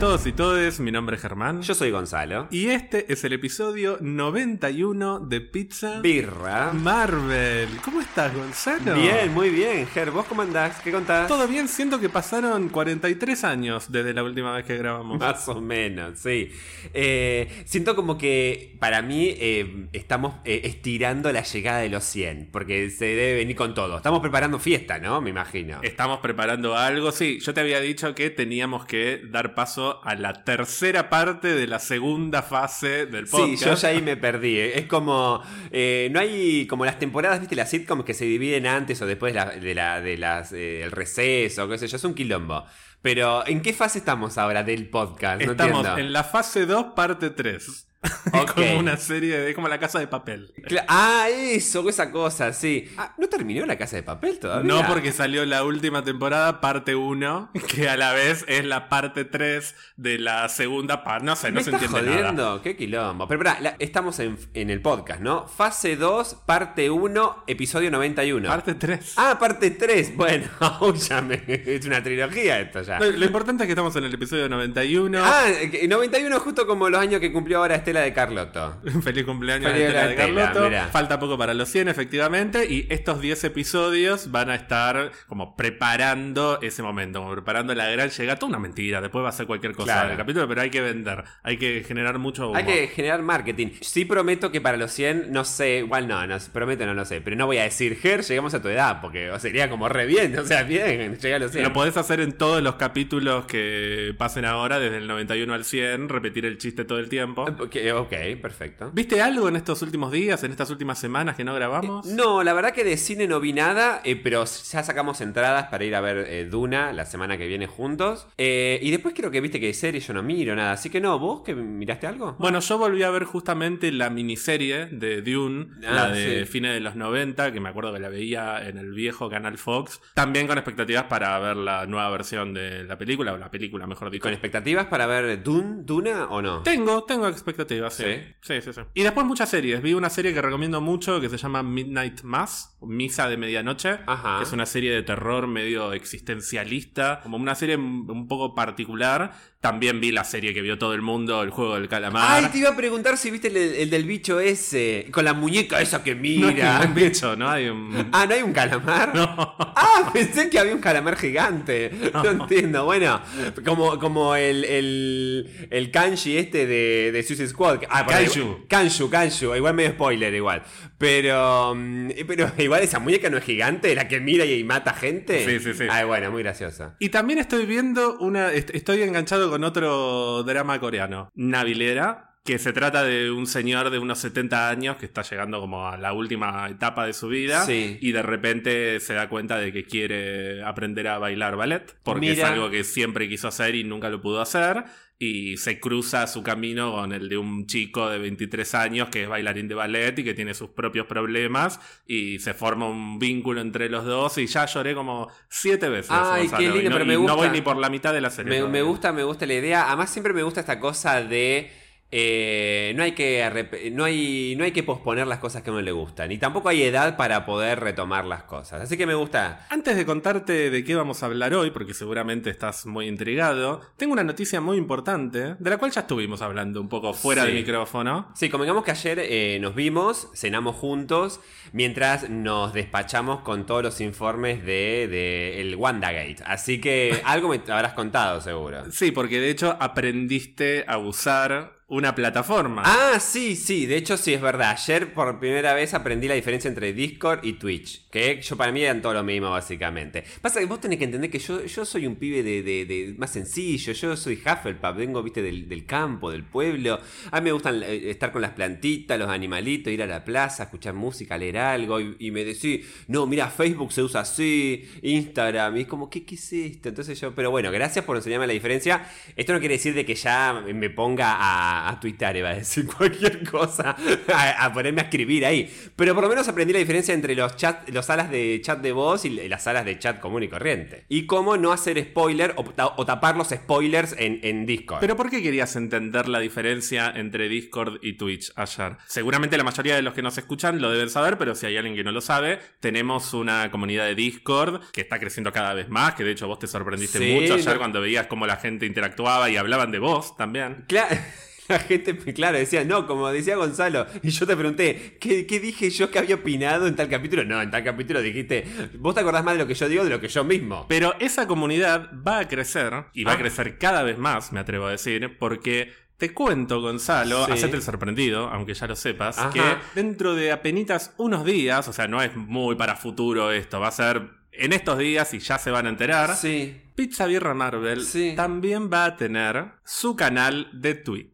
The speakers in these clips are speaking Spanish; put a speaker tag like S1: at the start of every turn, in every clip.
S1: todos y todes, mi nombre es Germán.
S2: Yo soy Gonzalo.
S1: Y este es el episodio 91 de Pizza
S2: Birra.
S1: Marvel. ¿Cómo estás, Gonzalo?
S2: Bien, muy bien. Ger, ¿vos cómo andás? ¿Qué contás?
S1: Todo bien, siento que pasaron 43 años desde la última vez que grabamos.
S2: Más o menos, sí. Eh, siento como que para mí eh, estamos eh, estirando la llegada de los 100, porque se debe venir con todo. Estamos preparando fiesta, ¿no? Me imagino.
S1: Estamos preparando algo, sí. Yo te había dicho que teníamos que dar paso a la tercera parte de la segunda fase del podcast.
S2: Sí, yo ya ahí me perdí. ¿eh? Es como. eh, no hay. Como las temporadas, ¿viste? Las sitcoms que se dividen antes o después de, la- de la, de las, eh, el receso, qué sé yo. Es un quilombo. Pero, ¿en qué fase estamos ahora del podcast? No
S1: Estamos
S2: entiendo.
S1: en la fase 2, parte 3.
S2: Ok.
S1: como una serie de. como la casa de papel.
S2: Cla- Ah, eso, esa cosa, sí. Ah, ¿No terminó la casa de papel todavía?
S1: No porque salió la última temporada, parte 1, que a la vez es la parte 3 de la segunda parte. No sé, no
S2: ¿Me
S1: se entiende
S2: jodiendo?
S1: nada.
S2: Qué quilombo. Pero pará, la- estamos en, en el podcast, ¿no? Fase 2, parte 1, episodio 91.
S1: Parte 3.
S2: Ah, parte 3. Bueno, ya me- es una trilogía esto ya.
S1: Lo, lo importante es que estamos en el episodio 91.
S2: Ah, que 91 justo como los años que cumplió ahora Estela de Carlotto.
S1: Feliz cumpleaños
S2: Feliz
S1: a Estela de
S2: Estela,
S1: Carlotto.
S2: mirá.
S1: Falta poco para los 100, efectivamente. Y estos 10 episodios van a estar como preparando ese momento, como preparando la gran llegada. Toda una mentira, después va a ser cualquier cosa
S2: Claro.
S1: del capítulo, pero hay que vender, hay que generar mucho humor.
S2: Hay que generar marketing. Sí prometo que para los 100, no sé, igual no, no prometo no lo sé, pero no voy a decir, Ger, llegamos a tu edad, porque sería como re bien, o sea, bien, llegué a los 100.
S1: Lo podés hacer en todos los capítulos que pasen ahora, desde el 91 al 100, repetir el chiste todo el tiempo.
S2: Ok, ok, perfecto.
S1: ¿Viste algo en estos últimos días, en estas últimas semanas que no grabamos?
S2: No, la verdad que de cine no vi nada, eh, pero ya sacamos entradas para ir a ver eh, Duna la semana que viene juntos. Eh, y después creo que viste que de serie yo no miro nada, así que no, ¿vos que miraste algo?
S1: Bueno, yo volví a ver justamente la miniserie de Dune,
S2: Ah,
S1: la de
S2: sí.
S1: fines de los 90, que me acuerdo que la veía en el viejo canal Fox. También con expectativas para ver la nueva versión de la película, o la película, mejor dicho.
S2: ¿Con expectativas para ver Dune, Duna o no?
S1: Tengo, tengo expectativas, sí.
S2: ¿Sí?
S1: Sí, sí, sí. Y después muchas series. Vi una serie que recomiendo mucho que se llama Midnight Mass, Misa de Medianoche.
S2: Ajá.
S1: que Es una serie de terror medio existencialista, como una serie un poco particular. También vi la serie que vio todo el mundo, El Juego del Calamar.
S2: Ay, te iba a preguntar si viste el, el del bicho ese, con la muñeca esa que
S1: No
S2: mira.
S1: hay un bicho, ¿no? Hay un...
S2: Ah, ¿no hay un calamar?
S1: No.
S2: Ah, pensé que había un calamar gigante. No, entiendo. Bueno, como, como el, el, el kanji este de, de Suicide Squad. Ah, igual- Kanshu, Kanshu. Igual medio spoiler, igual. Pero, mm, pero igual esa muñeca no es gigante, la que mira y mata gente.
S1: Sí, sí, sí.
S2: Ay, bueno, muy graciosa.
S1: Y también estoy viendo una. est- Estoy enganchado con otro drama coreano, Navilera. Que se trata de un señor de unos 70 años que está llegando como a la última etapa de su vida
S2: Sí.
S1: y de repente se da cuenta de que quiere aprender a bailar ballet porque
S2: Mira.
S1: es algo que siempre quiso hacer y nunca lo pudo hacer y se cruza su camino con el de un chico de 23 años que es bailarín de ballet y que tiene sus propios problemas y se forma un vínculo entre los dos y ya lloré como siete veces.
S2: Ay,
S1: Gonzalo,
S2: qué
S1: y
S2: lindo,
S1: no,
S2: pero me
S1: y no
S2: gusta.
S1: voy ni por la mitad de la serie.
S2: Me gusta, me gusta la idea. Además, siempre me gusta esta cosa de. Eh, no, hay que no, hay, no hay que posponer las cosas que a uno le gustan. Y tampoco hay edad para poder retomar las cosas. Así que me gusta.
S1: Antes de contarte de qué vamos a hablar hoy, porque seguramente estás muy intrigado, tengo una noticia muy importante, de la cual ya estuvimos hablando un poco fuera
S2: Sí.
S1: del micrófono.
S2: Sí, convengamos que ayer eh, nos vimos, cenamos juntos, mientras nos despachamos con todos los informes de, de el WandaGate. Así que algo me habrás contado, seguro.
S1: Sí, porque de hecho aprendiste a usar una plataforma.
S2: Ah, sí, sí, de hecho sí es verdad. Ayer por primera vez aprendí la diferencia entre Discord y Twitch, que yo para mí eran todo lo mismo básicamente. Pasa que vos tenés que entender que yo, yo soy un pibe de, de- más sencillo, yo soy Hufflepuff, vengo, viste, del, del campo, del pueblo. A mí me gustan eh, estar con las plantitas, los animalitos, ir a la plaza, escuchar música, leer algo y, y me decís, no, mira, Facebook se usa así, Instagram, y es como, ¿qué, ¿qué es esto? Entonces yo, pero bueno, gracias por enseñarme la diferencia. Esto no quiere decir de que ya me ponga a a, a tuitar, iba a decir cualquier cosa, a, a ponerme a escribir ahí. Pero por lo menos aprendí la diferencia entre los chat, los salas de chat de voz y las salas de chat común y corriente. Y cómo no hacer spoiler o, ta- o tapar los spoilers en, en Discord.
S1: Pero ¿por qué querías entender la diferencia entre Discord y Twitch ayer? Seguramente la mayoría de los que nos escuchan lo deben saber, pero si hay alguien que no lo sabe, tenemos una comunidad de Discord que está creciendo cada vez más, que de hecho vos te sorprendiste
S2: Sí,
S1: mucho ayer
S2: no-
S1: cuando veías cómo la gente interactuaba y hablaban de vos también.
S2: Claro. La gente, claro, decía, no, como decía Gonzalo. Y yo te pregunté, ¿qué, qué dije yo que había opinado en tal capítulo? No, en tal capítulo dijiste, vos te acordás más de lo que yo digo de lo que yo mismo.
S1: Pero esa comunidad va a crecer, y va
S2: Ah.
S1: a crecer cada vez más, me atrevo a decir, porque te cuento, Gonzalo,
S2: Sí.
S1: hacete el sorprendido, aunque ya lo sepas,
S2: Ajá.
S1: que dentro de apenitas unos días, o sea, no es muy para futuro esto, va a ser en estos días y ya se van a enterar.
S2: Sí.
S1: Pizza Birra Marvel
S2: Sí.
S1: también va a tener su canal de Twitch.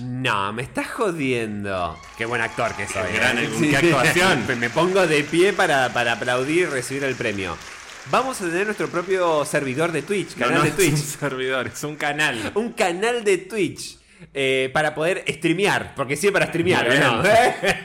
S2: No, me estás jodiendo. Qué buen actor que soy.
S1: Qué gran-
S2: ¿eh?
S1: qué actuación.
S2: Me- pongo de pie para, para aplaudir y recibir el premio. Vamos a tener nuestro propio servidor de Twitch, canal
S1: no
S2: de
S1: es
S2: Twitch.
S1: un servidor, es un canal.
S2: un canal de Twitch eh, para poder streamear. Porque sí, para streamear,
S1: Muy
S2: ¿o ¿no?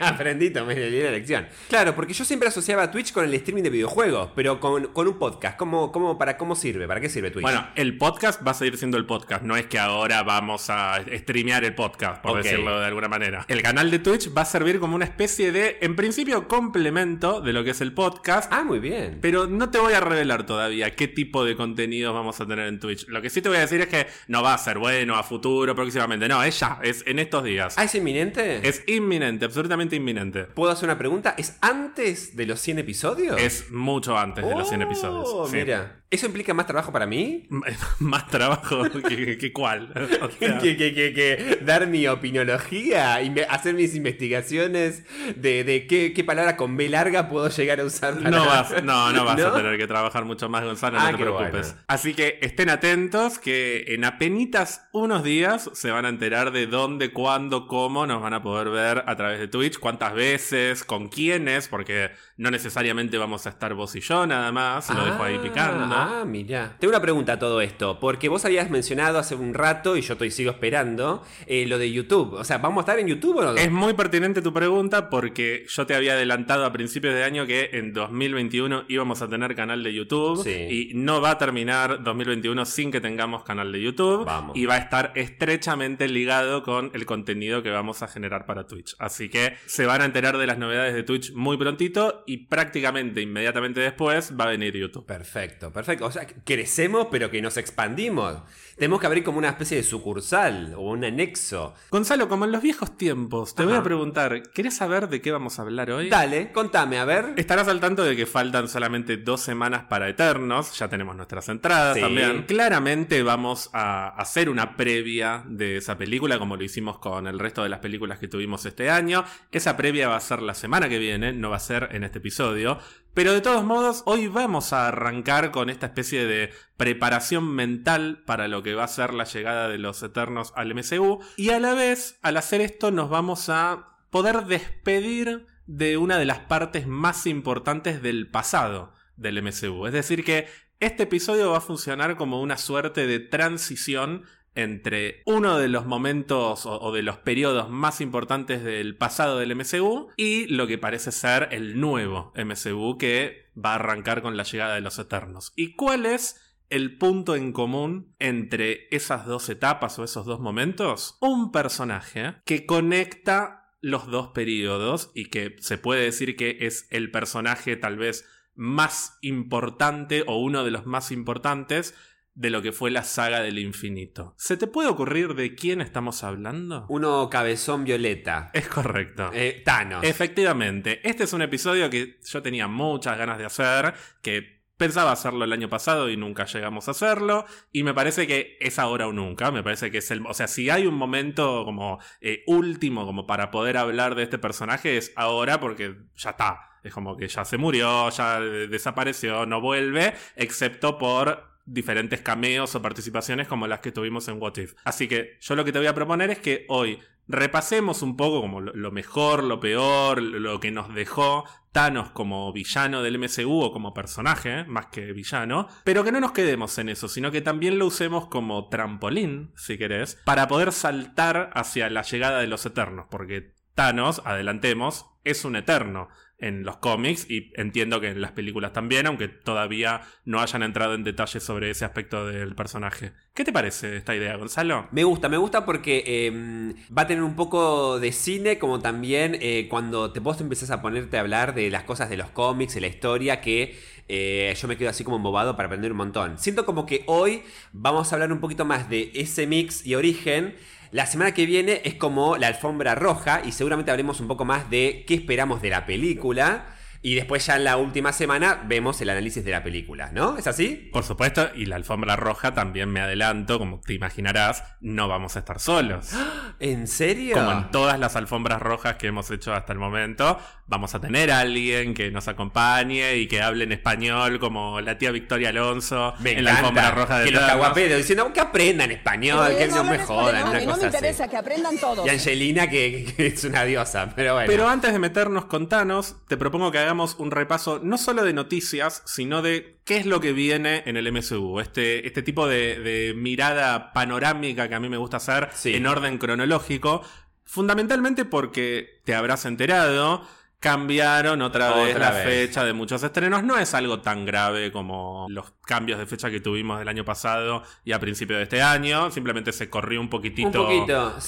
S2: Aprendí, tomé la lección. Claro, porque yo siempre asociaba Twitch con el streaming de videojuegos, pero con, con un podcast. ¿Cómo, cómo, para, ¿Cómo sirve? ¿Para qué sirve Twitch?
S1: Bueno, el podcast va a seguir siendo el podcast. No es que ahora vamos a streamear el podcast, por decirlo de alguna manera. El canal de Twitch va a servir como una especie de, en principio, complemento de lo que es el podcast.
S2: Ah, muy bien.
S1: Pero no te voy a revelar todavía qué tipo de contenidos vamos a tener en Twitch. Lo que sí te voy a decir es que no va a ser bueno a futuro, próximamente. No, es ya, es en estos días.
S2: ¿Ah, es inminente?
S1: Es inminente, absolutamente inminente.
S2: ¿Puedo hacer una pregunta? ¿Es antes de los 100 episodios?
S1: Es mucho antes de los 100
S2: Oh,
S1: episodios. sí.
S2: Mira, ¿eso implica más trabajo para mí?
S1: Más trabajo que, que cuál. O sea,
S2: que, que- que- que dar mi opinología hacer mis investigaciones de, de qué, qué palabra con B larga puedo llegar a usar para...
S1: No vas, no, no vas
S2: ¿No?
S1: a tener que trabajar mucho más, Gonzalo,
S2: Ah,
S1: no te
S2: qué
S1: preocupes.
S2: bueno.
S1: Así que estén atentos que en apenitas unos días se van a enterar de dónde, cuándo, cómo nos van a poder ver a través de Twitch, cuántas veces, con quiénes, porque no necesariamente vamos a estar vos y yo nada más, lo dejo ahí picando.
S2: Ah, mira. Tengo una pregunta a todo esto, porque vos habías mencionado hace un rato, y yo estoy sigo esperando, eh, lo de YouTube. O sea, ¿vamos a estar en YouTube o no?
S1: Es muy pertinente tu pregunta porque yo te había adelantado a principios de año que en 2021 íbamos a tener canal de YouTube
S2: Sí.
S1: y no va a terminar 2021 sin que tengamos canal de YouTube
S2: Vamos.
S1: y va a estar estrechamente ligado con el contenido que vamos a generar para Twitch. Así que se van a enterar de las novedades de Twitch muy prontito y prácticamente inmediatamente después va a venir YouTube.
S2: Perfecto, perfecto. O sea, crecemos pero que nos expandimos. Tenemos que abrir como una especie de sucursal o un anexo.
S1: Gonzalo, como en los viejos tiempos, te voy a preguntar, ¿querés saber de qué vamos a hablar hoy?
S2: Dale, contame, a ver.
S1: Estarás al tanto de que faltan solamente dos semanas para Eternos, ya tenemos nuestras entradas
S2: Sí.
S1: también. Claramente vamos a hacer una previa de esa película, como lo hicimos con el resto de las películas que tuvimos este año. Esa previa va a ser la semana que viene, no va a ser en este episodio. Pero de todos modos, hoy vamos a arrancar con esta especie de preparación mental para lo que va a ser la llegada de los Eternos al MCU. Y a la vez, al hacer esto, nos vamos a poder despedir de una de las partes más importantes del pasado del MCU. Es decir, que este episodio va a funcionar como una suerte de transición entre uno de los momentos o, de los periodos más importantes del pasado del MCU y lo que parece ser el nuevo MCU que va a arrancar con la llegada de los Eternos. ¿Y cuál es el punto en común entre esas dos etapas o esos dos momentos? Un personaje que conecta los dos periodos y que se puede decir que es el personaje tal vez más importante o uno de los más importantes de lo que fue la saga del infinito. ¿Se te puede ocurrir de quién estamos hablando?
S2: Uno cabezón violeta.
S1: Es correcto.
S2: Eh, Thanos.
S1: Efectivamente, este es un episodio que yo tenía muchas ganas de hacer, que pensaba hacerlo el año pasado y nunca llegamos a hacerlo, y me parece que es ahora o nunca, me parece que es el... O sea, si hay un momento como eh, último como para poder hablar de este personaje es ahora porque ya está, es como que ya se murió, ya eh, desapareció, no vuelve, excepto por diferentes cameos o participaciones como las que tuvimos en What If. Así que yo lo que te voy a proponer es que hoy repasemos un poco como lo mejor, lo peor, lo que nos dejó Thanos como villano del MCU o como personaje, más que villano, pero que no nos quedemos en eso, sino que también lo usemos como trampolín, si querés, para poder saltar hacia la llegada de los Eternos, porque Thanos, adelantemos, es un Eterno en los cómics y entiendo que en las películas también, aunque todavía no hayan entrado en detalle sobre ese aspecto del personaje. ¿Qué te parece esta idea, Gonzalo?
S2: Me gusta, me gusta porque em, va a tener un poco de cine, como también eh, cuando te, vos empezás a ponerte a hablar de las cosas de los cómics, de la historia, que eh, yo me quedo así como embobado para aprender un montón. Siento como que hoy vamos a hablar un poquito más de ese mix y origen la semana que viene es como la alfombra roja y seguramente hablemos un poco más de qué esperamos de la película. Y después ya en la última semana vemos el análisis de la película, ¿no? ¿Es así?
S1: Por supuesto, y la alfombra roja también me adelanto, como te imaginarás, no vamos a estar solos.
S2: ¿En serio?
S1: Como en todas las alfombras rojas que hemos hecho hasta el momento, vamos a tener a alguien que nos acompañe y que hable en español, como la tía Victoria Alonso
S2: en la alfombra roja de
S1: Que
S2: los caguapedos diciendo que aprendan español, eh, que no, me jodan.
S3: Una no me interesa, que aprendan todos.
S2: Y Angelina, que, que, es una diosa, pero bueno.
S1: Pero antes de meternos con Thanos, te propongo que hagamos un repaso no solo de noticias, sino de qué es lo que viene en el MCU. Este, este tipo de, mirada panorámica que a mí me gusta hacer en orden cronológico. Fundamentalmente porque te habrás enterado cambiaron otra, vez la fecha de muchos estrenos. No es algo tan grave como los cambios de fecha que tuvimos del año pasado y a principio de este año. Simplemente se corrió un poquitito,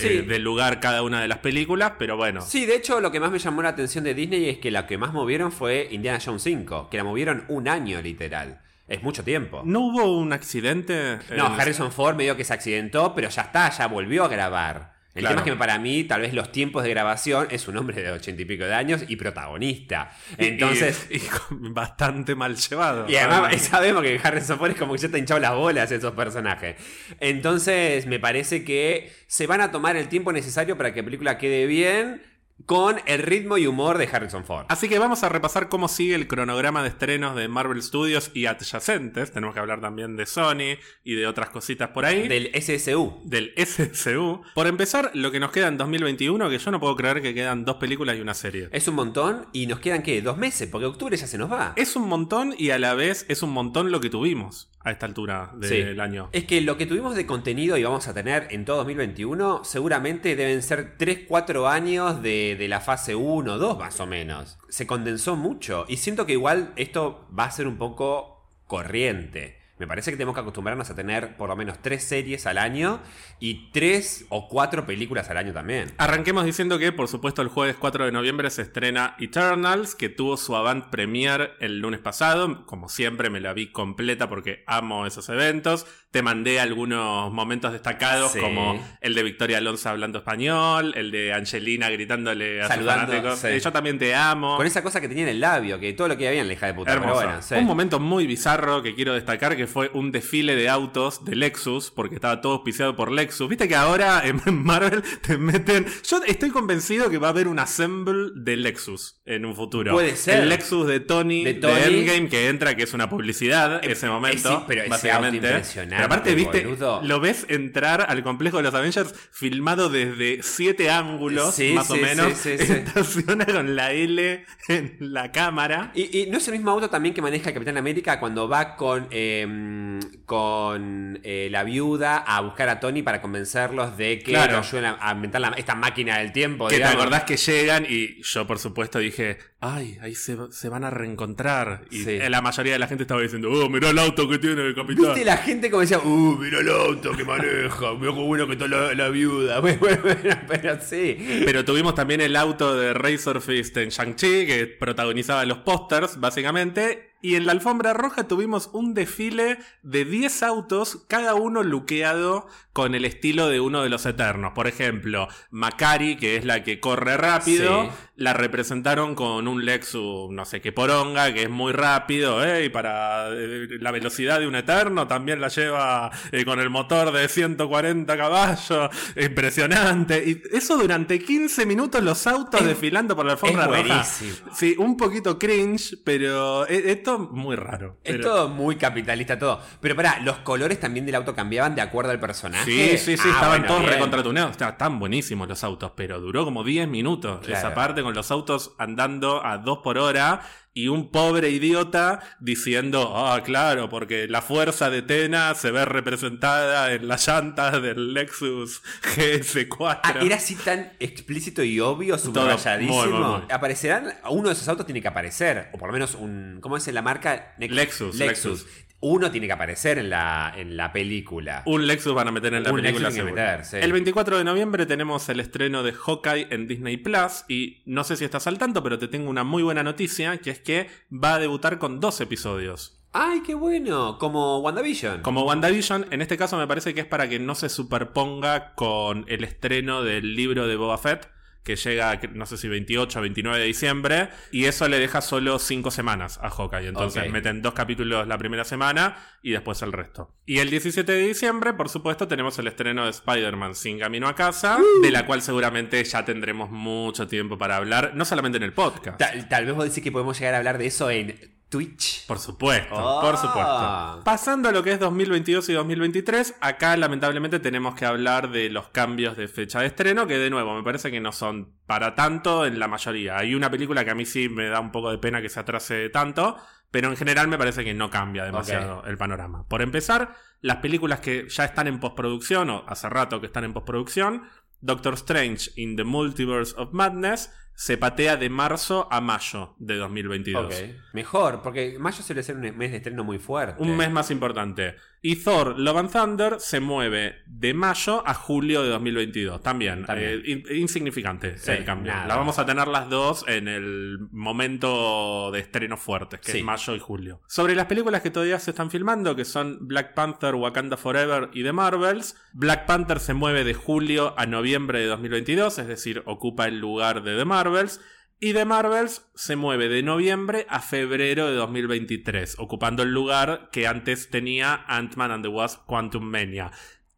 S1: eh, del lugar cada una de las películas, pero bueno.
S2: Sí, de hecho lo que más me llamó la atención de Disney es que la que más movieron fue Indiana Jones 5, que la movieron un año literal. Es mucho tiempo.
S1: ¿No hubo un accidente?
S2: No, Harrison Ford medio que se accidentó, pero ya está, ya volvió a grabar. El tema es que para mí, tal vez los tiempos de grabación es un hombre de ochenta y pico de años y protagonista. Entonces.
S1: Y, bastante mal llevado.
S2: Y además sabemos que Harrison Ford es como que ya te hinchado las bolas esos personajes. Entonces, me parece que se van a tomar el tiempo necesario para que la película quede bien con el ritmo y humor de Harrison Ford.
S1: Así que vamos a repasar cómo sigue el cronograma de estrenos de Marvel Studios y adyacentes. Tenemos que hablar también de Sony y de otras cositas por ahí.
S2: Del SSU.
S1: Del SSU. Por empezar, lo que nos queda en 2021, que yo no puedo creer que quedan dos películas y una serie.
S2: Es un montón y nos quedan, ¿qué? Dos meses, porque octubre ya se nos va.
S1: Es un montón y a la vez es un montón lo que tuvimos a esta altura del año.
S2: Es que lo que tuvimos de contenido y vamos a tener en todo 2021 seguramente deben ser 3-4 años de, de, la fase 1, 2 más o menos. Se condensó mucho y siento que igual esto va a ser un poco corriente. Me parece que tenemos que acostumbrarnos a tener por lo menos tres series al año y tres o cuatro películas al año también.
S1: Arranquemos diciendo que, por supuesto, el jueves 4 de noviembre se estrena Eternals, que tuvo su avant premiere el lunes pasado. Como siempre, me la vi completa porque amo esos eventos. Te mandé algunos momentos destacados, como el de Victoria Alonso hablando español, el de Angelina gritándole a Saludando, sus Yo también te amo.
S2: Con esa cosa que tenía en el labio, que todo lo que había en la hija de puta. Pero bueno,
S1: Un momento muy bizarro que quiero destacar, que fue un desfile de autos de Lexus, porque estaba todo auspiciado por Lexus. Viste que ahora en Marvel te meten. Yo estoy convencido que va a haber un assemble de Lexus en un futuro.
S2: Puede ser.
S1: El Lexus de Tony, de, Tony. Endgame, que entra, que es una publicidad, ese momento. Sí,
S2: pero
S1: básicamente.
S2: Pero
S1: aparte, viste, lo ves entrar al complejo de los Avengers filmado desde siete ángulos, más o menos. Estaciona con la L en la cámara.
S2: Y, no es el mismo auto también que maneja el Capitán América cuando va con. Em, con eh, la viuda a buscar a Tony para convencerlos de que claro. ayuden a, inventar esta máquina del tiempo.
S1: Que te acordás que llegan y yo por supuesto dije, ay, ahí se, van a reencontrar. Y la mayoría de la gente estaba diciendo, oh, mirá el auto que tiene el capitán.
S2: Viste la gente como decía, uh, mirá el auto que maneja, mirá qué bueno que está la, viuda. pero sí.
S1: Pero tuvimos también el auto de Razor Fist en Shang-Chi, que protagonizaba los pósters, básicamente. Y en la alfombra roja tuvimos un desfile de 10 autos, cada uno luqueado con el estilo de uno de los eternos. Por ejemplo, Macari, que es la que corre rápido, la representaron con un Lexus, no sé qué poronga, que es muy rápido, ¿eh? y para eh, la velocidad de un eterno también la lleva eh, con el motor de 140 caballos. Impresionante. Y eso durante 15 minutos los autos desfilando por la alfombra roja. Sí, un poquito cringe, pero esto muy raro.
S2: Es todo muy capitalista todo. Pero pará, los colores también del auto cambiaban de acuerdo al personaje. Personaje.
S1: Sí, sí, sí,
S2: Ah,
S1: estaban
S2: bueno,
S1: todos recontratuneados. Estaban tan buenísimos los autos, pero duró como 10 minutos.
S2: Claro.
S1: Esa parte con los autos andando a 2 por hora y un pobre idiota diciendo, ah, claro, porque la fuerza de Tena se ve representada en las llantas del Lexus GS4.
S2: Ah, era así tan explícito y obvio,
S1: Todo,
S2: subrayadísimo.
S1: muy, muy, muy.
S2: Aparecerán, uno de esos autos tiene que aparecer, o por lo menos un, ¿cómo es la marca? Nex-
S1: Lexus, Lexus.
S2: Uno tiene que aparecer en la, en la película.
S1: Un Lexus van a meter en la
S2: Un
S1: película.
S2: Lexus meter, sí.
S1: El 24 de noviembre tenemos el estreno de Hawkeye en Disney Plus. Y no sé si estás al tanto, pero te tengo una muy buena noticia: que es que va a debutar con dos episodios.
S2: ¡Ay, qué bueno! Como WandaVision.
S1: Como WandaVision, en este caso me parece que es para que no se superponga con el estreno del libro de Boba Fett, que llega, no sé si 28 o 29 de diciembre, y eso le deja solo 5 semanas a Hawkeye. Entonces
S2: Ok.
S1: meten dos capítulos la primera semana y después el resto. Y el 17 de diciembre, por supuesto, tenemos el estreno de Spider-Man Sin Camino a Casa, de la cual seguramente ya tendremos mucho tiempo para hablar, no solamente en el podcast.
S2: Tal, tal vez vos decís que podemos llegar a hablar de eso en Twitch.
S1: Por supuesto,
S2: Ah.
S1: por supuesto. Pasando a lo que es 2022 y 2023, acá lamentablemente tenemos que hablar de los cambios de fecha de estreno, que de nuevo me parece que no son para tanto en la mayoría. Hay una película que a mí sí me da un poco de pena que se atrase tanto, pero en general me parece que no cambia demasiado el panorama. Por empezar, las películas que ya están en postproducción, o hace rato que están en postproducción, Doctor Strange in the Multiverse of Madness se patea de marzo a mayo de 2022.
S2: Ok. Mejor, porque mayo suele ser un mes de estreno muy fuerte.
S1: Un mes más importante. Y Thor Love and Thunder se mueve de mayo a julio de 2022. También.
S2: También.
S1: eh, in- insignificante
S2: Sí,
S1: el cambio.
S2: nada.
S1: La vamos a tener las dos en el momento de estrenos fuertes, que
S2: Sí.
S1: es mayo y julio. Sobre las películas que todavía se están filmando, que son Black Panther, Wakanda Forever y The Marvels, Black Panther se mueve de julio a noviembre de 2022, es decir, ocupa el lugar de The Marvels. Y The Marvels se mueve de noviembre a febrero de 2023, ocupando el lugar que antes tenía Ant-Man and the Wasp Quantum Mania.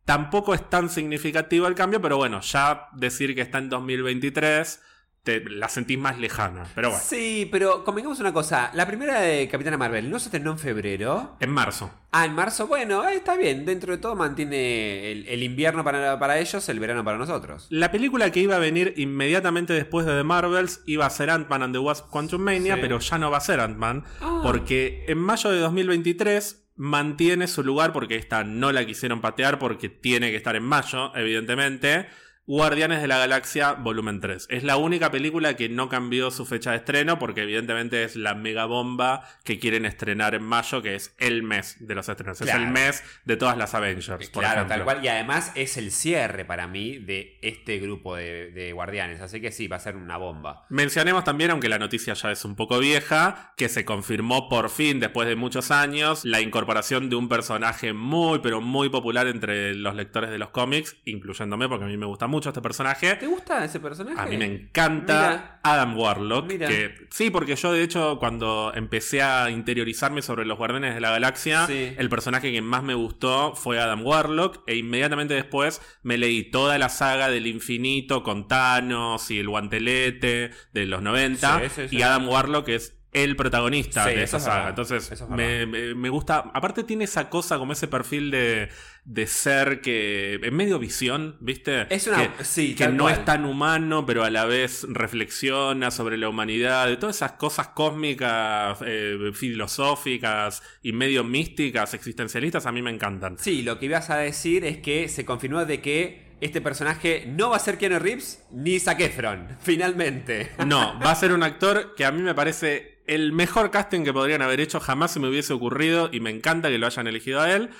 S1: Tampoco es tan significativo el cambio, pero bueno, ya decir que está en 2023 te la sentís más lejana. Pero bueno,
S2: Sí, pero convengamos una cosa. La primera de Capitana Marvel no se estrenó en febrero.
S1: en marzo.
S2: Ah, en marzo. Bueno, eh, está bien. Dentro de todo mantiene el, el invierno para, para ellos, el verano para nosotros.
S1: La película que iba a venir inmediatamente después de The Marvels iba a ser Ant-Man and the Wasp Quantum Mania,
S2: Sí.
S1: pero ya no va a ser Ant-Man,
S2: Ah.
S1: porque en mayo de 2023 mantiene su lugar, porque esta no la quisieron patear, porque tiene que estar en mayo, evidentemente. Guardianes de la Galaxia Volumen 3. Es la única película que no cambió su fecha de estreno porque evidentemente es la mega bomba que quieren estrenar en mayo, que es el mes de los estrenos. Es el mes de todas las Avengers. por
S2: Claro,
S1: ejemplo.
S2: tal cual. Y además es el cierre para mí de este grupo de, de guardianes. Así que sí, va a ser una bomba.
S1: Mencionemos también, aunque la noticia ya es un poco vieja, que se confirmó por fin, después de muchos años, la incorporación de un personaje muy, pero muy popular entre los lectores de los cómics, incluyéndome, porque a mí me gusta mucho este personaje.
S2: ¿Te gusta ese personaje?
S1: A mí me encanta
S2: Mira.
S1: Adam Warlock.
S2: Mira.
S1: Que, sí, porque yo de hecho cuando empecé a interiorizarme sobre los Guardianes de la Galaxia,
S2: Sí.
S1: el personaje que más me gustó fue Adam Warlock e inmediatamente después me leí toda la saga del infinito con Thanos y el guantelete de los 90
S2: Sí, sí, sí.
S1: y Adam Warlock es el protagonista
S2: Sí,
S1: de esa
S2: es
S1: saga. Entonces
S2: es
S1: me, me- me gusta. Aparte tiene esa cosa como ese perfil de, de ser que en medio visión, ¿viste?
S2: Es una-
S1: que,
S2: sí,
S1: que no
S2: cual.
S1: es tan humano, pero a la vez reflexiona sobre la humanidad, de todas esas cosas cósmicas, eh, filosóficas y medio místicas, existencialistas, a mí me encantan.
S2: Sí, lo que ibas a decir es que se confirmó de que este personaje no va a ser Keanu Reeves ni Zac Efron, finalmente.
S1: No, va a ser un actor que a mí me parece el mejor casting que podrían haber hecho, jamás se me hubiese ocurrido y me encanta que lo hayan elegido a él.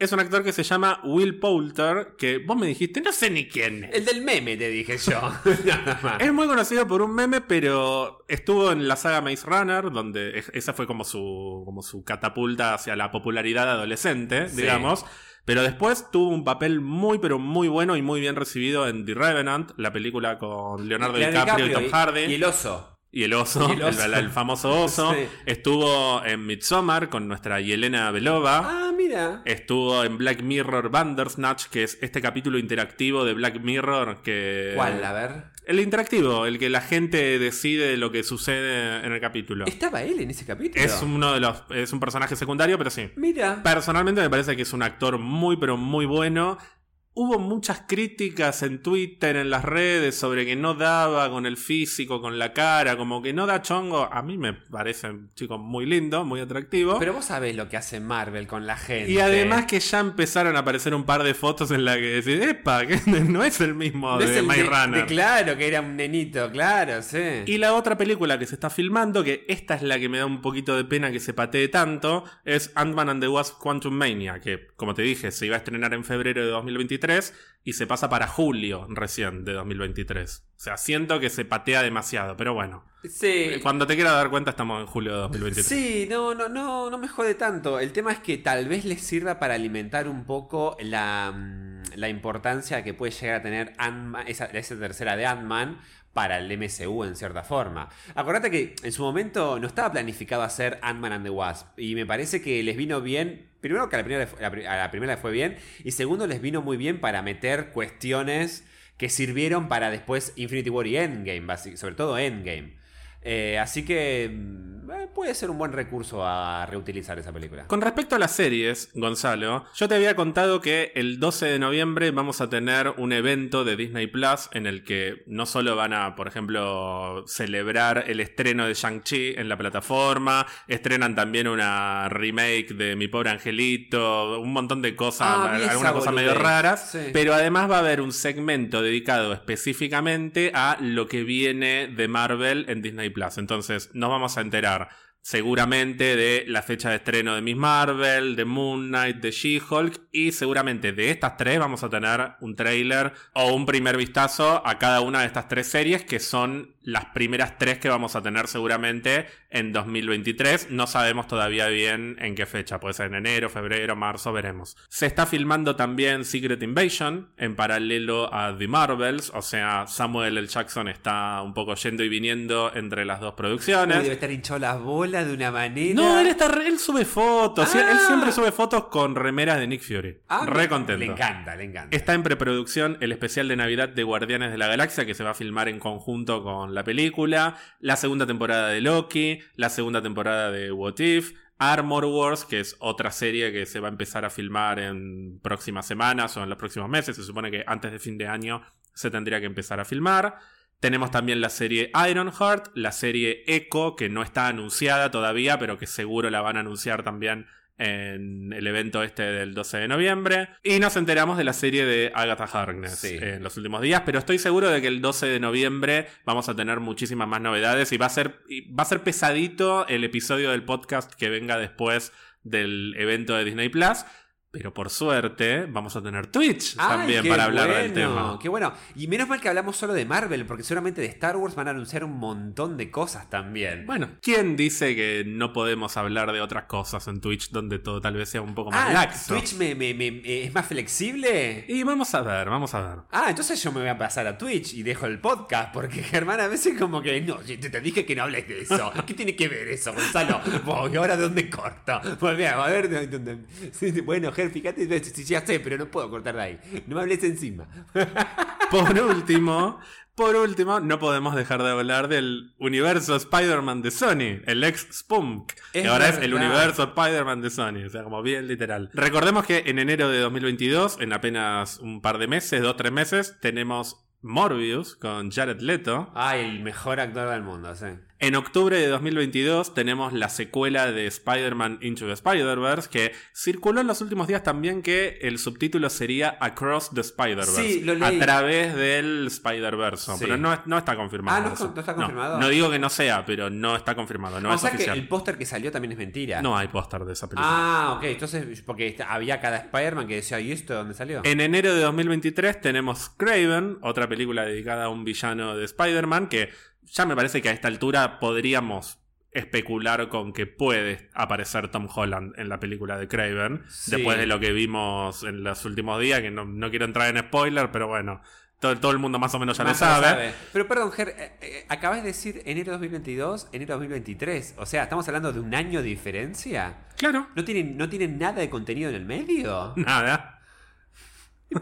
S1: Es un actor que se llama Will Poulter, que vos me dijiste, no sé ni quién es.
S2: El del meme, te dije yo. Nada más.
S1: Es muy conocido por un meme, pero estuvo en la saga Maze Runner, donde es- esa fue como su, como su catapulta hacia la popularidad adolescente,
S2: Sí.
S1: digamos. Pero después tuvo un papel muy, pero muy bueno y muy bien recibido en The Revenant, la película con Leonardo,
S2: Leonardo
S1: DiCaprio, y Tom Hardy.
S2: Y el oso.
S1: Y el oso,
S2: Y el oso.
S1: El, el famoso oso.
S2: Sí.
S1: Estuvo en Midsommar con nuestra Yelena Belova.
S2: Ah, mira.
S1: Estuvo en Black Mirror Bandersnatch, que es este capítulo interactivo de Black Mirror que...
S2: ¿Cuál? A ver.
S1: El interactivo, el que la gente decide lo que sucede en el capítulo.
S2: ¿Estaba él en ese capítulo?
S1: Es uno de los. Es un personaje secundario, pero sí.
S2: Mira.
S1: Personalmente me parece que es un actor muy, pero muy bueno. Hubo muchas críticas en Twitter, en las redes, sobre que no daba con el físico, con la cara, como que no da chongo. A mí me parece un chico muy lindo, muy atractivo.
S2: Pero vos sabés lo que hace Marvel con la gente.
S1: y además que ya empezaron a aparecer un par de fotos en las que decís, epa, que no es el mismo
S2: No
S1: de
S2: de-
S1: Runner.
S2: de claro, que era un nenito, claro, sí.
S1: Y la otra película que se está filmando, que esta es la que me da un poquito de pena que se patee tanto, es Ant-Man and the Wasp Quantum Mania, que como te dije, se iba a estrenar en febrero de 2023 y se pasa para julio recién de 2023. O sea, siento que se patea demasiado, pero bueno.
S2: Sí.
S1: Cuando te quieras dar cuenta estamos en julio de 2023.
S2: Sí, no, no, no, no me jode tanto. El tema es que tal vez les sirva para alimentar un poco la, mm, la importancia que puede llegar a tener esa, esa tercera de Ant-Man para el MCU en cierta forma. Acordate que en su momento no estaba planificado hacer Ant-Man and the Wasp y me parece que les vino bien, primero que a la primera, a la primera fue bien y segundo les vino muy bien para meter cuestiones que sirvieron para después Infinity War y Endgame, sobre todo Endgame. Eh, así que mm, eh, puede ser un buen recurso a reutilizar esa película.
S1: Con respecto a las series, Gonzalo, yo te había contado que el 12 de noviembre vamos a tener un evento de Disney Plus en el que no solo van a, por ejemplo, celebrar el estreno de Shang-Chi en la plataforma, estrenan también una remake de Mi Pobre Angelito, un montón de cosas,
S2: Ah,
S1: algunas cosas medio raras,
S2: Sí.
S1: pero además va a haber un segmento dedicado específicamente a lo que viene de Marvel en Disney Entonces, nos vamos a enterar seguramente de la fecha de estreno de Miss Marvel, de Moon Knight, de She-Hulk y seguramente de estas tres vamos a tener un trailer o un primer vistazo a cada una de estas tres series que son las primeras tres que vamos a tener seguramente en 2023. No sabemos todavía bien en qué fecha, puede ser en enero, febrero, marzo, veremos. Se está filmando también Secret Invasion en paralelo a The Marvels, o sea, Samuel L. Jackson está un poco yendo y viniendo entre las dos
S2: Uy,
S1: producciones.
S2: debe estar hinchado las bolas de una manera.
S1: No, él, está, él sube fotos.
S2: Ah.
S1: Él siempre sube fotos con remeras de Nick Fury.
S2: Ah,
S1: re contento.
S2: Le encanta, le encanta.
S1: Está en preproducción el especial de Navidad de Guardianes de la Galaxia que se va a filmar en conjunto con la película, la segunda temporada de Loki, la segunda temporada de What If, Armor Wars, que es otra serie que se va a empezar a filmar en próximas semanas o en los próximos meses. Se supone que antes de fin de año se tendría que empezar a filmar. Tenemos también la serie Ironheart, la serie Echo, que no está anunciada todavía, pero que seguro la van a anunciar también en el evento este del 12 de noviembre. Y nos enteramos de la serie de Agatha Harkness
S2: Sí.
S1: en los últimos días, pero estoy seguro de que el 12 de noviembre vamos a tener muchísimas más novedades y va a ser, va a ser pesadito el episodio del podcast que venga después del evento de Disney Plus. Pero por suerte vamos a tener Twitch
S2: Ay,
S1: también para hablar
S2: bueno,
S1: del tema.
S2: Qué bueno. Y menos mal que hablamos solo de Marvel, porque seguramente de Star Wars van a anunciar un montón de cosas también.
S1: Bueno, ¿quién dice que no podemos hablar de otras cosas en Twitch donde todo tal vez sea un poco más
S2: ah,
S1: laxo?
S2: Twitch me, me- me- eh, es más flexible.
S1: Y vamos a ver, vamos a ver.
S2: Ah, entonces yo me voy a pasar a Twitch y dejo el podcast, porque Germán a veces como que, no, te, te dije que no hables de eso. ¿Qué tiene que ver eso, Gonzalo? ¿Y ahora de dónde corto? Volví a ver de dónde... Sí, sí, Fíjate, ya sé, pero no puedo cortar de ahí. No me hables encima.
S1: Por último, por último, no podemos dejar de hablar del universo Spider-Man de Sony, el ex Spunk, que ahora es el universo Spider-Man de Sony, o sea, como bien literal. Recordemos que en enero de 2022, en apenas un par de meses, dos o tres meses, tenemos Morbius con Jared Leto.
S2: Ay, el mejor actor del mundo, sí.
S1: En octubre de 2022 tenemos la secuela de Spider-Man Into the Spider-Verse, que circuló en los últimos días también que el subtítulo sería Across the Spider-Verse.
S2: Sí, lo
S1: a
S2: leí.
S1: través del Spider-Verse.
S2: Sí.
S1: Pero no, no está confirmado.
S2: Ah, ¿no-
S1: eso.
S2: no está confirmado?
S1: No, digo que no sea, pero no está confirmado. No
S2: o
S1: es
S2: sea que
S1: oficial.
S2: el póster que salió también es mentira.
S1: No hay póster de esa película.
S2: Ah, ok, entonces, porque había cada Spider-Man que decía, ¿y esto de dónde salió?
S1: En enero de 2023 tenemos Craven, otra película dedicada a un villano de Spider-Man, que ya me parece que a esta altura podríamos especular con que puede aparecer Tom Holland en la película de Craven,
S2: Sí.
S1: después de lo que vimos en los últimos días, que no, no quiero entrar en spoiler, pero bueno, todo, todo el mundo más o menos ya lo sabe.
S2: menos Pero perdón, Ger, eh, eh, acabas de decir enero 2022, enero 2023. O sea, ¿estamos hablando de un año de diferencia?
S1: Claro,
S2: ¿No tienen, ¿No tienen nada de contenido en el medio?
S1: nada.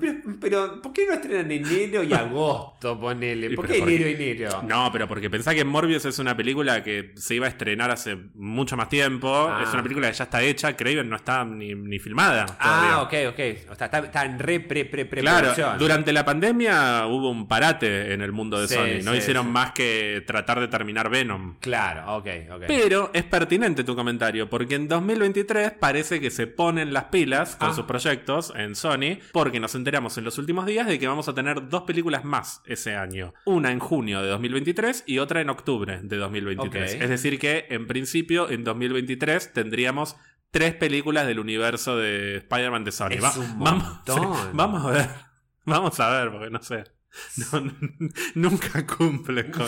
S2: Pero, pero, ¿por qué no estrenan enero y agosto? Ponele. ¿Por qué enero y enero?
S1: No, pero porque pensá que Morbius es una película que se iba a estrenar hace mucho más tiempo.
S2: Ah.
S1: Es una película que ya está hecha. Craven no está ni, ni filmada.
S2: Ah,
S1: todavía.
S2: ok, ok. O sea, está, está en re, pre, pre, pre
S1: Claro,
S2: producción.
S1: durante la pandemia hubo un parate en el mundo de
S2: Sí,
S1: Sony. No
S2: sí,
S1: hicieron
S2: sí.
S1: más que tratar de terminar Venom.
S2: Claro, ok, ok.
S1: Pero es pertinente tu comentario, porque en 2023 parece que se ponen las pilas con
S2: Ah.
S1: sus proyectos en Sony, porque nos enteramos en los últimos días de que vamos a tener dos películas más ese año. Una en junio de 2023 y otra en octubre de 2023.
S2: Ok.
S1: Es decir que, en principio, en 2023 tendríamos tres películas del universo de Spider-Man de Sony.
S2: Es un
S1: vamos, sí, vamos a ver. Vamos a ver, porque no sé. No, no, nunca cumple con,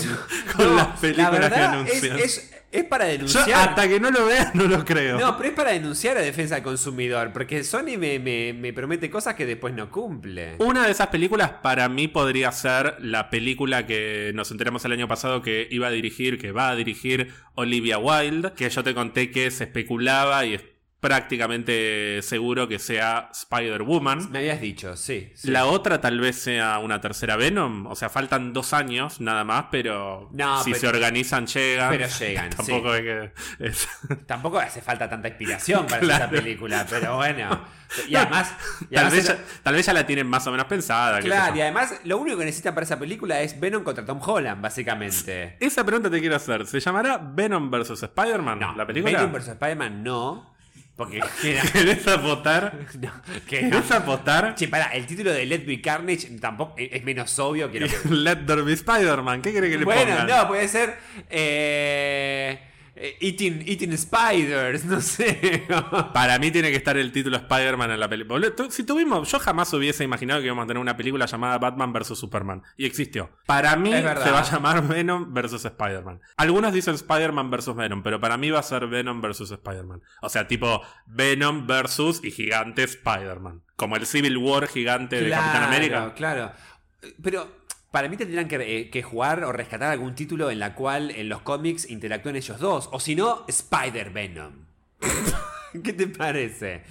S1: con
S2: No,
S1: las películas
S2: la
S1: que anuncian.
S2: es, es, es para
S1: Yo
S2: denunciar.
S1: hasta que no lo vea no lo creo.
S2: No, pero es para denunciar a defensa del consumidor. Porque Sony me, me, me promete cosas que después no cumple.
S1: Una de esas películas para mí podría ser la película que nos enteramos el año pasado que iba a dirigir, que va a dirigir Olivia Wilde, que yo te conté que se especulaba y prácticamente seguro que sea Spider-Woman.
S2: Me habías dicho, sí. sí.
S1: La otra tal vez sea una tercera Venom, o sea, faltan dos años nada más, pero
S2: No,
S1: si
S2: pero-
S1: se organizan llegan.
S2: pero llegan,
S1: Tampoco es que... es-
S2: Tampoco hace falta tanta inspiración para
S1: Claro.
S2: esa película, pero bueno. Y además. y
S1: tal, vez ya, tal vez ya la tienen más o menos pensada.
S2: Claro, y además lo único que necesitan para esa película es Venom contra Tom Holland, básicamente.
S1: Esa pregunta te quiero hacer. ¿Se llamará Venom vs. Spider-Man?
S2: No,
S1: ¿La película?
S2: Venom vs. Spider-Man no. Porque
S1: ¿Querés apostar?
S2: no, que no.
S1: ¿Querés apostar?
S2: Che, pará, el título de Let Be Carnage tampoco es es menos obvio que lo que.
S1: Let there be Spider-Man. ¿Qué quiere que le
S2: Bueno,
S1: pongan?
S2: no, puede ser. Eh, eh, eating, eating Spiders, no sé.
S1: Para mí tiene que estar el título Spider-Man en la película. Si tuvimos, yo jamás hubiese imaginado que íbamos a tener una película llamada Batman vs Superman. Y existió. Para mí se va a llamar Venom vs Spider-Man. Algunos dicen Spider-Man vs Venom, pero para mí va a ser Venom vs Spider-Man. O sea, tipo Venom versus y gigante Spider-Man. Como el Civil War gigante de Capitán América.
S2: Claro. Pero para mí tendrían que, eh, que jugar o rescatar algún título en la cual en los cómics interactúen ellos dos. O si no, Spider-Venom. ¿Qué te parece?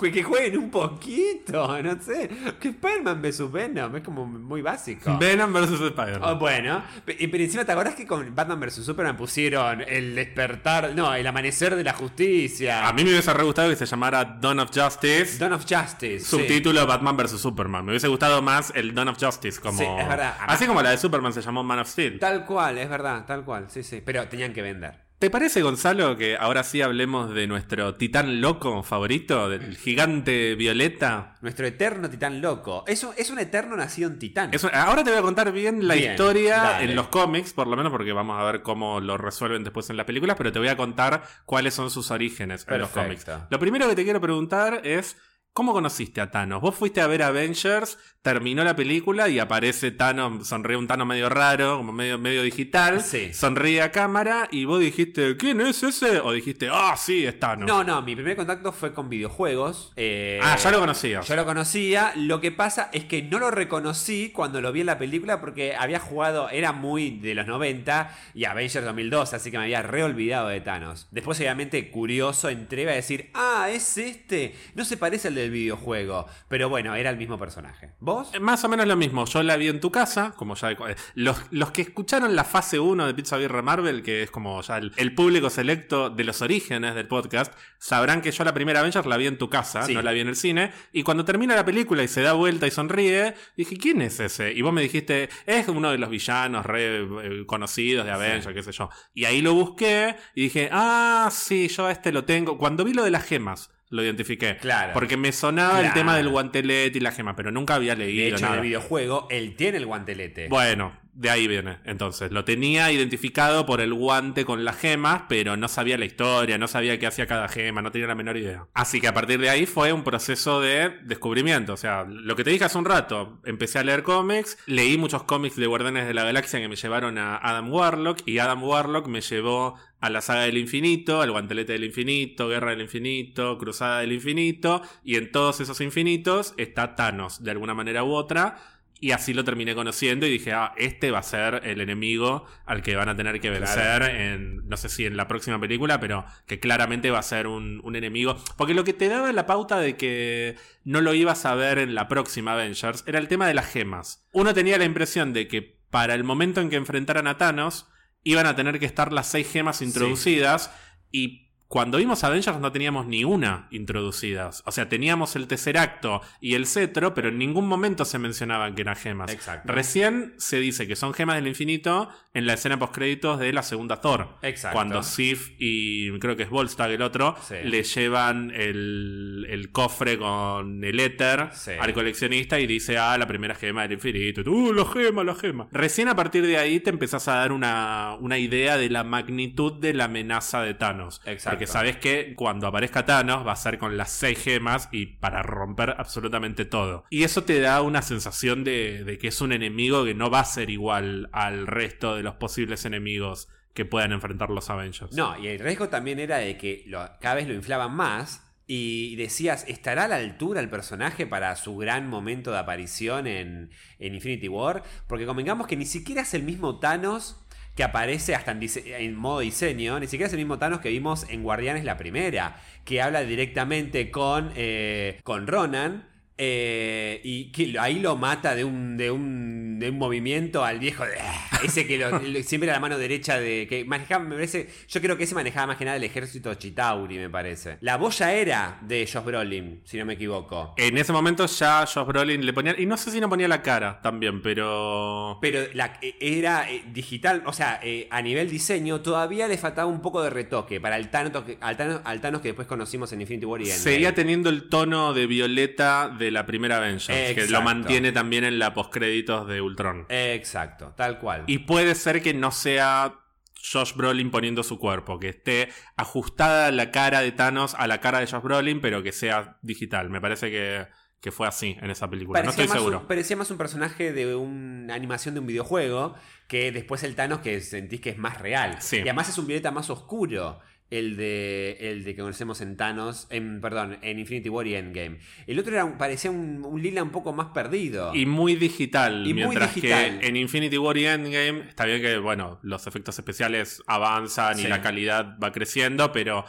S2: Que jueguen un poquito, no sé. Que Spider-Man vs Venom es como muy básico.
S1: Venom vs Spider-Man.
S2: Oh, bueno, pero encima te acordás que con Batman vs Superman pusieron el despertar, no, el amanecer de la justicia.
S1: A mí me hubiese re gustado que se llamara Dawn of Justice.
S2: Dawn of Justice. sí.
S1: Subtítulo Batman vs Superman. Me hubiese gustado más el Dawn of Justice como.
S2: Sí, es verdad.
S1: Así como la de Superman se llamó Man of Steel.
S2: Tal cual, es verdad, tal cual, sí, sí. Pero tenían que vender.
S1: ¿Te parece, Gonzalo, que ahora sí hablemos de nuestro titán loco favorito, del gigante violeta?
S2: Nuestro eterno titán loco. Es un, es un eterno nacido en titán.
S1: Es un- ahora te voy a contar bien la
S2: Bien,
S1: historia
S2: dale.
S1: en los cómics, por lo menos porque vamos a ver cómo lo resuelven después en las películas, pero te voy a contar cuáles son sus orígenes en los cómics.
S2: Perfecto.
S1: Lo primero que te quiero preguntar es, ¿cómo conociste a Thanos? Vos fuiste a ver Avengers, terminó la película y aparece Thanos, sonríe un Thanos medio raro, como medio, medio digital,
S2: Sí.
S1: sonríe a cámara y vos dijiste, ¿quién es ese? O dijiste, ah, sí, es Thanos.
S2: No, no, mi primer contacto fue con videojuegos. eh,
S1: Ah, ya lo conocías.
S2: Yo lo conocía, lo que pasa es que no lo reconocí cuando lo vi en la película porque había jugado, era muy de los 90 y Avengers 2002, así que me había reolvidado de Thanos. Después, obviamente, curioso, entré a decir, ah, es este, no se parece al del videojuego, pero bueno, era el mismo personaje. ¿Vos?
S1: Eh, Más o menos lo mismo. Yo la vi en tu casa, como ya. eh, Los, los que escucharon la fase 1 de Pizza Birra Marvel, que es como ya el, el público selecto de los orígenes del podcast, sabrán que yo la primera Avengers la vi en tu casa,
S2: Sí.
S1: no la vi en el cine. Y cuando termina la película y se da vuelta y sonríe, dije, ¿quién es ese? Y vos me dijiste, es uno de los villanos re eh, conocidos de Avengers, qué sé yo. Y ahí lo busqué y dije, ah, sí, yo a este lo tengo. Cuando vi lo de las gemas. Lo identifiqué.
S2: Claro.
S1: Porque me sonaba el tema del guantelete y la gema, pero nunca había leído
S2: De hecho, en
S1: nada.
S2: el videojuego, él tiene el guantelete.
S1: Bueno, de ahí viene. Entonces, lo tenía identificado por el guante con las gemas, pero no sabía la historia, no sabía qué hacía cada gema, no tenía la menor idea. Así que a partir de ahí fue un proceso de descubrimiento. O sea, lo que te dije hace un rato, empecé a leer cómics, leí muchos cómics de Guardianes de la Galaxia que me llevaron a Adam Warlock, y Adam Warlock me llevó a la saga del infinito, al guantelete del infinito, guerra del infinito, cruzada del infinito, y en todos esos infinitos está Thanos, de alguna manera u otra. Y así lo terminé conociendo y dije, ah, este va a ser el enemigo al que van a tener que vencer en, no sé si en la próxima película, pero que claramente va a ser un, un, enemigo. Porque lo que te daba la pauta de que no lo ibas a ver en la próxima Avengers era el tema de las gemas. Uno tenía la impresión de que para el momento en que enfrentaran a Thanos, iban a tener que estar las seis gemas introducidas y cuando vimos Avengers no teníamos ni una introducidas. O sea, teníamos el tercer acto y el cetro, pero en ningún momento se mencionaban que eran gemas.
S2: Exacto.
S1: Recién se dice que son gemas del infinito en la escena postcréditos de la segunda Thor.
S2: Exacto.
S1: Cuando Sif y creo que es Volstagg el otro,
S2: Sí.
S1: le llevan el, el cofre con el éter
S2: Sí.
S1: al coleccionista y dice, ah, la primera gema del infinito. Y tú, Uh, la gema, la gema. Recién a partir de ahí te empezás a dar una, una idea de la magnitud de la amenaza de Thanos.
S2: Exacto.
S1: Porque sabes que cuando aparezca Thanos va a ser con las seis gemas y para romper absolutamente todo. Y eso te da una sensación de, de que es un enemigo que no va a ser igual al resto de los posibles enemigos que puedan enfrentar los Avengers.
S2: No, y el riesgo también era de que lo- cada vez lo inflaban más. Y decías, ¿estará a la altura el personaje para su gran momento de aparición en, en Infinity War? Porque convengamos que ni siquiera es el mismo Thanos que aparece hasta en, modo diseño, ni siquiera es el mismo Thanos que vimos en Guardianes la primera, que habla directamente con, eh, con Ronan. Eh, y ahí lo mata de un, de un, de un movimiento al viejo de- ese que lo- siempre era la mano derecha de que manejaba me parece yo creo que ese manejaba más que nada el ejército Chitauri me parece la boya era de Josh Brolin si no me equivoco
S1: En ese momento ya Josh Brolin le ponía. Y no sé si no ponía la cara también, pero.
S2: pero la, eh, era eh, digital, o sea, eh, a nivel diseño todavía le faltaba un poco de retoque para el Thanos que, al, Thanos, al Thanos que después conocimos en Infinity War y.
S1: Seguía teniendo el tono de violeta de la primera Avengers, que lo mantiene también en la postcréditos de Ultron.
S2: Exacto, tal cual.
S1: Y puede ser que no sea Josh Brolin poniendo su cuerpo, que esté ajustada la cara de Thanos a la cara de Josh Brolin, pero que sea digital. Me parece que, que fue así en esa película. no estoy seguro.
S2: Un, parecía más un personaje de una animación de un videojuego que después el Thanos que sentís que es más real.
S1: Sí.
S2: Y además es un violeta más oscuro. El de, el de que conocemos en Thanos, en, perdón, en Infinity War y Endgame. El otro era parecía un, un lila un poco más perdido.
S1: Y muy digital.
S2: Y muy
S1: mientras
S2: digital.
S1: que en Infinity War y Endgame está bien que, bueno, los efectos especiales avanzan y la calidad va creciendo, pero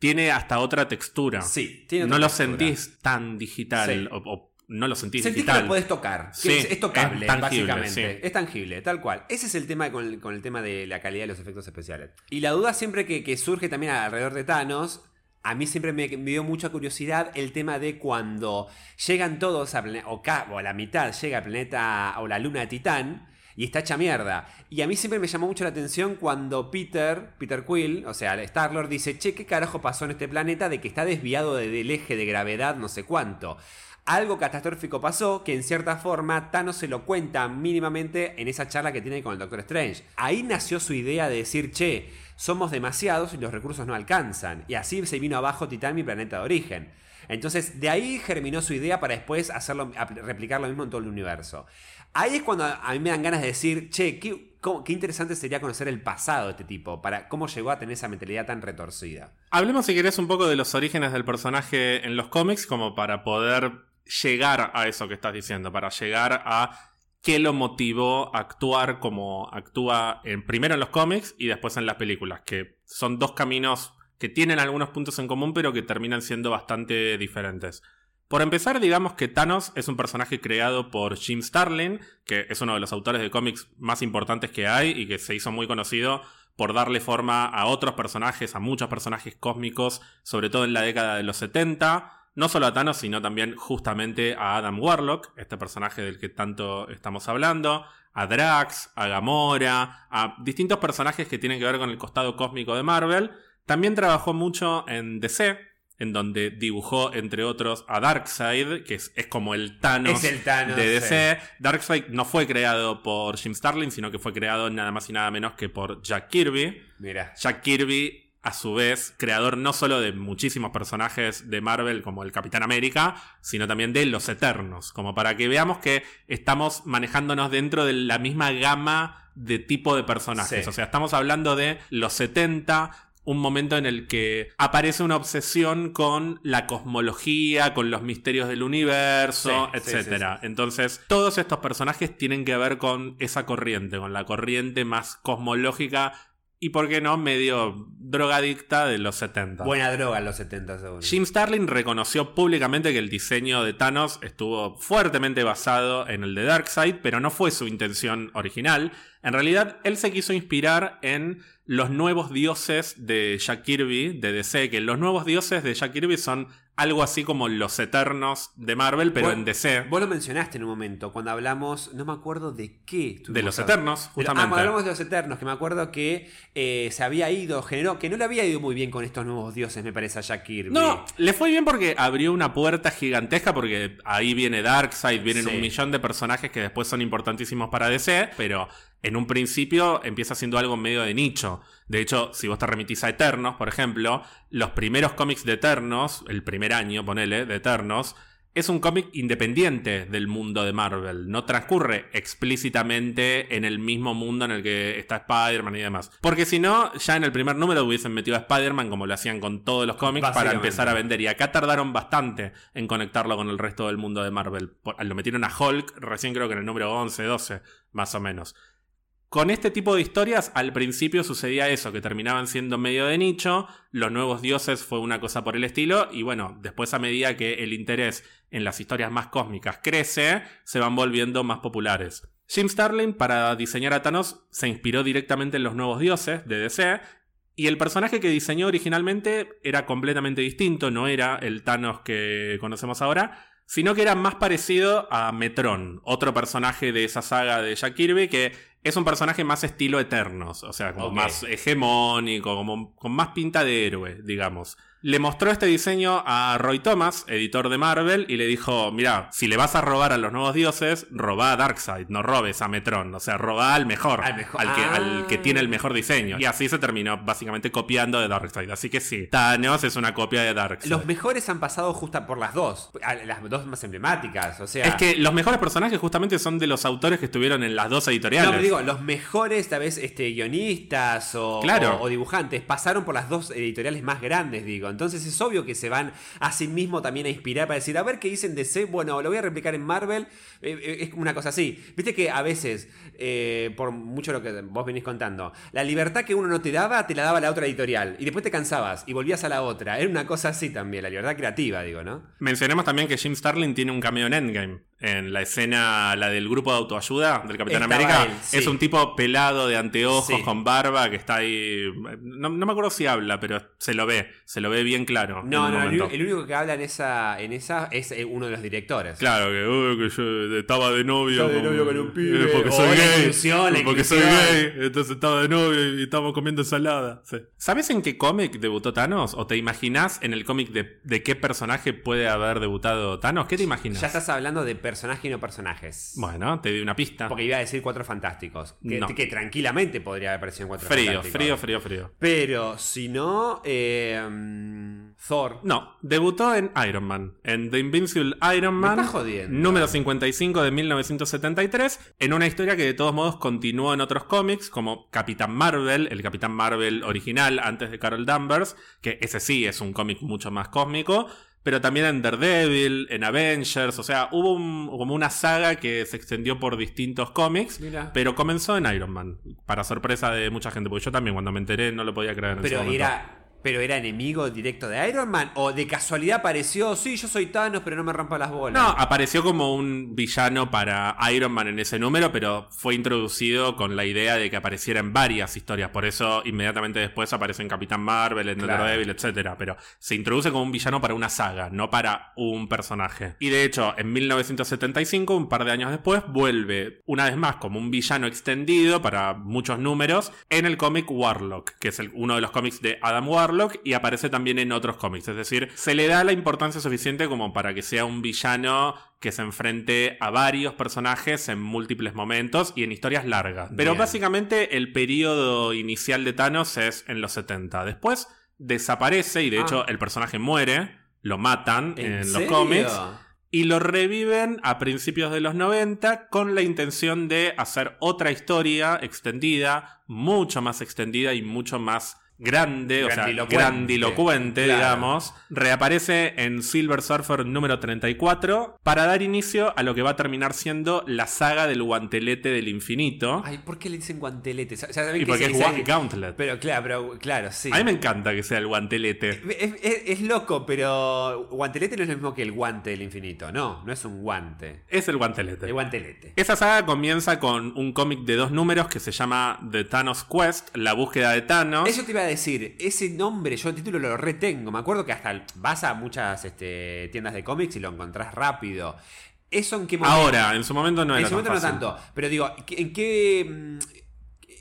S1: tiene hasta otra textura.
S2: Sí, tiene
S1: no
S2: otra
S1: lo
S2: textura.
S1: sentís tan digital.
S2: Sí.
S1: O, o no lo sentís
S2: Sentís
S1: digital.
S2: que lo podés tocar.
S1: Sí,
S2: es, es tocable,
S1: es tangible,
S2: básicamente.
S1: sí.
S2: Es tangible, tal cual. Ese es el tema con el, con el tema de la calidad de los efectos especiales. Y la duda siempre que, que surge también alrededor de Thanos. A mí siempre me, me dio mucha curiosidad el tema de cuando llegan todos a, o, o la mitad llega al planeta o la luna de Titán y está hecha mierda. Y a mí siempre me llamó mucho la atención cuando Peter, Peter Quill, o sea, Star-Lord dice, che, ¿qué carajo pasó en este planeta de que está desviado de- del eje de gravedad no sé cuánto? Algo catastrófico pasó que en cierta forma Thanos se lo cuenta mínimamente en esa charla que tiene con el Doctor Strange. Ahí nació su idea de decir, che, somos demasiados y los recursos no alcanzan. Y así se vino abajo Titán, mi planeta de origen. Entonces, de ahí germinó su idea para después hacerlo, replicar lo mismo en todo el universo. Ahí es cuando a mí me dan ganas de decir, che, qué, qué interesante sería conocer el pasado de este tipo, para cómo llegó a tener esa mentalidad tan retorcida.
S1: Hablemos, si querés, un poco de los orígenes del personaje en los cómics, como para poder llegar a eso que estás diciendo, para llegar a qué lo motivó a actuar como actúa en, primero en los cómics y después en las películas, que son dos caminos que tienen algunos puntos en común, pero que terminan siendo bastante diferentes. Por empezar, digamos que Thanos es un personaje creado por Jim Starlin, que es uno de los autores de cómics más importantes que hay y que se hizo muy conocido por darle forma a otros personajes, a muchos personajes cósmicos, sobre todo en la década de los 70. No solo a Thanos, sino también justamente a Adam Warlock, este personaje del que tanto estamos hablando, a Drax, a Gamora, a distintos personajes que tienen que ver con el costado cósmico de Marvel. También trabajó mucho en DC, en donde dibujó, entre otros, a Darkseid, que es, es como el Thanos,
S2: Es el Thanos,
S1: de DC. Darkseid no fue creado por Jim Starlin, sino que fue creado nada más y nada menos que por Jack Kirby.
S2: Mira.
S1: Jack Kirby, a su vez, creador no solo de muchísimos personajes de Marvel como el Capitán América, sino también de los Eternos, como para que veamos que estamos manejándonos dentro de la misma gama de tipo de personajes.
S2: Sí.
S1: O sea, estamos hablando de los 70, un momento en el que aparece una obsesión con la cosmología, con los misterios del universo,
S2: Sí,
S1: etcétera.
S2: sí, sí.
S1: Entonces, todos estos personajes tienen que ver con esa corriente, con la corriente más cosmológica y, por qué no, medio drogadicta de los 70.
S2: Buena droga en los 70 seguro.
S1: Jim Starlin reconoció públicamente que el diseño de Thanos estuvo fuertemente basado en el de Darkseid, pero no fue su intención original. En realidad, él se quiso inspirar en los nuevos dioses de Jack Kirby, de DC, que los nuevos dioses de Jack Kirby son algo así como los eternos de Marvel, pero en DC.
S2: Vos lo mencionaste en un momento, cuando hablamos, no me acuerdo de qué.
S1: De los
S2: hablando.
S1: Eternos, justamente.
S2: Ah, cuando hablamos de los Eternos, que me acuerdo que eh, se había ido, generó, que no le había ido muy bien con estos nuevos dioses, me parece, a Jack Kirby.
S1: No, le fue bien porque abrió una puerta gigantesca porque ahí viene Darkseid, vienen
S2: Sí.
S1: un millón de personajes que después son importantísimos para DC, pero en un principio empieza siendo algo medio de nicho. De hecho, si vos te remitís a Eternos, por ejemplo, los primeros cómics de Eternos, el primer año, ponele, de Eternos, es un cómic independiente del mundo de Marvel. No transcurre explícitamente en el mismo mundo en el que está Spider-Man y demás. Porque si no, ya en el primer número hubiesen metido a Spider-Man como lo hacían con todos los cómics para empezar a vender. Y acá tardaron bastante en conectarlo con el resto del mundo de Marvel. Lo metieron a Hulk recién creo que en el número 11, 12, más o menos. Con este tipo de historias, al principio sucedía eso, que terminaban siendo medio de nicho, los nuevos dioses fue una cosa por el estilo, y bueno, después a medida que el interés en las historias más cósmicas crece, se van volviendo más populares. Jim Starlin, para diseñar a Thanos, se inspiró directamente en los nuevos dioses de DC, y el personaje que diseñó originalmente era completamente distinto, no era el Thanos que conocemos ahora, sino que era más parecido a Metron, otro personaje de esa saga de Jack Kirby que es un personaje más estilo Eternos, o sea, como más hegemónico, como con más pinta de héroe, digamos. Le mostró este diseño a Roy Thomas, editor de Marvel, y le dijo, mira, si le vas a robar a los nuevos dioses, roba a Darkseid, no robes a Metron, o sea, roba al mejor,
S2: Al mejor.
S1: al que,
S2: Ah.
S1: al que tiene el mejor diseño. Y así se terminó básicamente copiando de Darkseid. Así que sí, Thanos es una copia de Darkseid.
S2: Los mejores han pasado justo por las dos, las dos más emblemáticas, o sea...
S1: Es que los mejores personajes justamente son de los autores que estuvieron en las dos editoriales.
S2: No, pero digo, los mejores, tal vez, este, guionistas o,
S1: Claro.
S2: o- o dibujantes pasaron por las dos editoriales más grandes, digo. Entonces es obvio que se van a sí mismo también a inspirar para decir, a ver qué dicen DC, bueno, lo voy a replicar en Marvel. Eh, eh, es una cosa así. Viste que a veces, eh, por mucho lo que vos venís contando, la libertad que uno no te daba, te la daba la otra editorial. Y después te cansabas y volvías a la otra. Era una cosa así también, la libertad creativa, digo, ¿no?
S1: Mencionemos también que Jim Starlin tiene un cameo en Endgame. En la escena, la del grupo de autoayuda del Capitán
S2: Estaba
S1: América.
S2: él, sí.
S1: Es un tipo pelado de anteojos
S2: Sí.
S1: con barba que está ahí. No, no me acuerdo si habla, pero se lo ve. Se lo ve bien claro.
S2: No, no, el, el único que habla en esa, en esa es eh, uno de los directores.
S1: Claro, que, "Uy, que yo estaba de novio.
S2: Estaba de novio con un pibe.
S1: eh, Porque
S2: O
S1: soy gay.
S2: inclusión,
S1: porque soy gay. Entonces estaba de novio y estábamos comiendo ensalada. Sí. ¿Sabes en qué cómic debutó Thanos? ¿O te imaginas en el cómic de, de qué personaje puede haber debutado Thanos? ¿Qué te imaginas?
S2: Ya estás hablando de personaje y no personajes.
S1: Bueno, te di una pista.
S2: Porque iba a decir Cuatro Fantásticos. Que,
S1: No.
S2: que tranquilamente podría haber aparecido en Cuatro
S1: Frío,
S2: Fantásticos.
S1: frío, frío, frío.
S2: Pero si no, eh, mm, Thor.
S1: No, debutó en Iron Man, en The Invincible Iron
S2: Me
S1: Man,
S2: estás jodiendo.
S1: número 55 de 1973, en una historia que de todos modos continuó en otros cómics, como Capitán Marvel, el Capitán Marvel original antes de Carol Danvers, que ese sí es un cómic mucho más cósmico, pero también en Daredevil, en Avengers, o sea, hubo un- como una saga que se extendió por distintos cómics,
S2: Mira.
S1: pero comenzó en Iron Man, para sorpresa de mucha gente, porque yo también cuando me enteré no lo podía creer en ese
S2: Pero era, pero era enemigo directo de Iron Man. O de casualidad apareció, sí, yo soy Thanos, pero no me rompa las bolas.
S1: No, apareció como un villano para Iron Man en ese número, pero fue introducido con la idea de que apareciera en varias historias. Por eso inmediatamente después aparece en Capitán Marvel, en
S2: Claro.
S1: Daredevil, etc. Pero se introduce como un villano para una saga, no para un personaje. Y de hecho, en 1975, un par de años después, vuelve una vez más como un villano extendido para muchos números en el cómic Warlock, que es el- uno de los cómics de Adam Warlock y aparece también en otros cómics. Es decir, se le da la importancia suficiente como para que sea un villano que se enfrente a varios personajes en múltiples momentos y en historias largas. Pero
S2: Bien.
S1: básicamente el periodo inicial de Thanos es en los 70. Después desaparece y de
S2: Ah.
S1: hecho el personaje muere, lo matan en,
S2: ¿En
S1: los cómics y lo reviven a principios de los 90 con la intención de hacer otra historia extendida, mucho más extendida y mucho más grande, o sea,
S2: Grandilocuente. Claro.
S1: digamos, reaparece en Silver Surfer número 34 para dar inicio a lo que va a terminar siendo la saga del guantelete del infinito.
S2: Ay, ¿por qué le dicen guantelete? Ya saben
S1: y
S2: que
S1: porque es Gua- Gauntlet.
S2: Pero claro, pero claro, sí.
S1: A mí me encanta que sea el guantelete.
S2: Es, es- es loco, pero guantelete no es lo mismo que el guante del infinito. No, no es un guante.
S1: Es el guantelete.
S2: El guantelete.
S1: Esa saga comienza con un cómic de dos números que se llama The Thanos Quest, la búsqueda de Thanos.
S2: Eso te iba a decir, ese nombre, yo el título lo retengo. Me acuerdo que hasta vas a muchas este, tiendas de cómics y lo encontrás rápido. ¿Eso en qué momento?
S1: Ahora, en su momento no
S2: en
S1: era
S2: su momento
S1: tan
S2: no tanto. Pero digo, ¿en qué.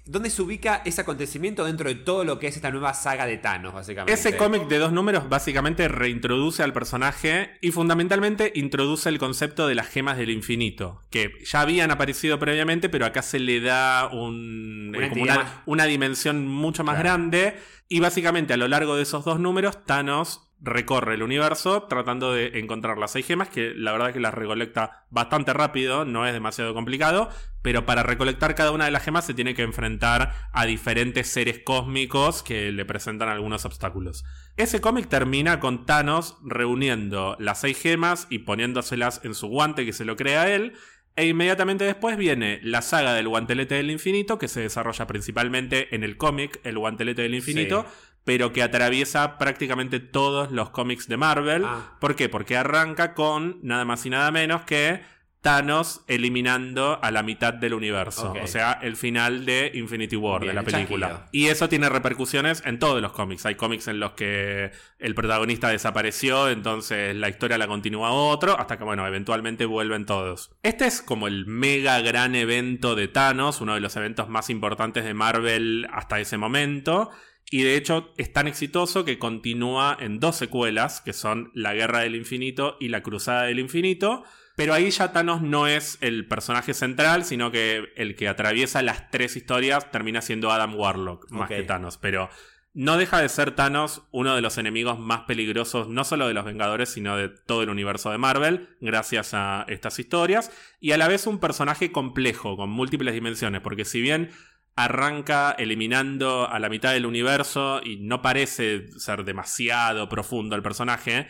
S2: ¿Dónde se ubica ese acontecimiento dentro de todo lo que es esta nueva saga de Thanos, básicamente?
S1: Ese cómic de dos números básicamente reintroduce al personaje y fundamentalmente introduce el concepto de las gemas del infinito, que ya habían aparecido previamente, pero acá se le da un,
S2: Una
S1: como
S2: entidad
S1: una,
S2: más-
S1: una dimensión mucho más
S2: Claro.
S1: grande. Y básicamente a lo largo de esos dos números, Thanos recorre el universo tratando de encontrar las seis gemas, que la verdad es que las recolecta bastante rápido, no es demasiado complicado, pero para recolectar cada una de las gemas se tiene que enfrentar a diferentes seres cósmicos que le presentan algunos obstáculos. Ese cómic termina con Thanos reuniendo las seis gemas y poniéndoselas en su guante que se lo crea él. E inmediatamente después viene la saga del guantelete del infinito, que se desarrolla principalmente en el cómic El guantelete del infinito, pero que atraviesa prácticamente todos los cómics de Marvel.
S2: Ah.
S1: ¿Por qué? Porque arranca con nada más y nada menos que Thanos eliminando a la mitad del universo. O sea, el final de Infinity War,
S2: Bien,
S1: de la
S2: el
S1: película. Y eso tiene repercusiones en todos los cómics. Hay cómics en los que el protagonista desapareció, entonces la historia la continúa otro, hasta que, bueno, eventualmente vuelven todos. Este es como el mega gran evento de Thanos, uno de los eventos más importantes de Marvel hasta ese momento. Y de hecho es tan exitoso que continúa en dos secuelas, que son La Guerra del Infinito y La Cruzada del Infinito. Pero ahí ya Thanos no es el personaje central, sino que el que atraviesa las tres historias termina siendo Adam Warlock, más que Thanos. Pero no deja de ser Thanos uno de los enemigos más peligrosos, no solo de los Vengadores, sino de todo el universo de Marvel, gracias a estas historias. Y a la vez un personaje complejo, con múltiples dimensiones, porque si bien arranca eliminando a la mitad del universo y no parece ser demasiado profundo el personaje,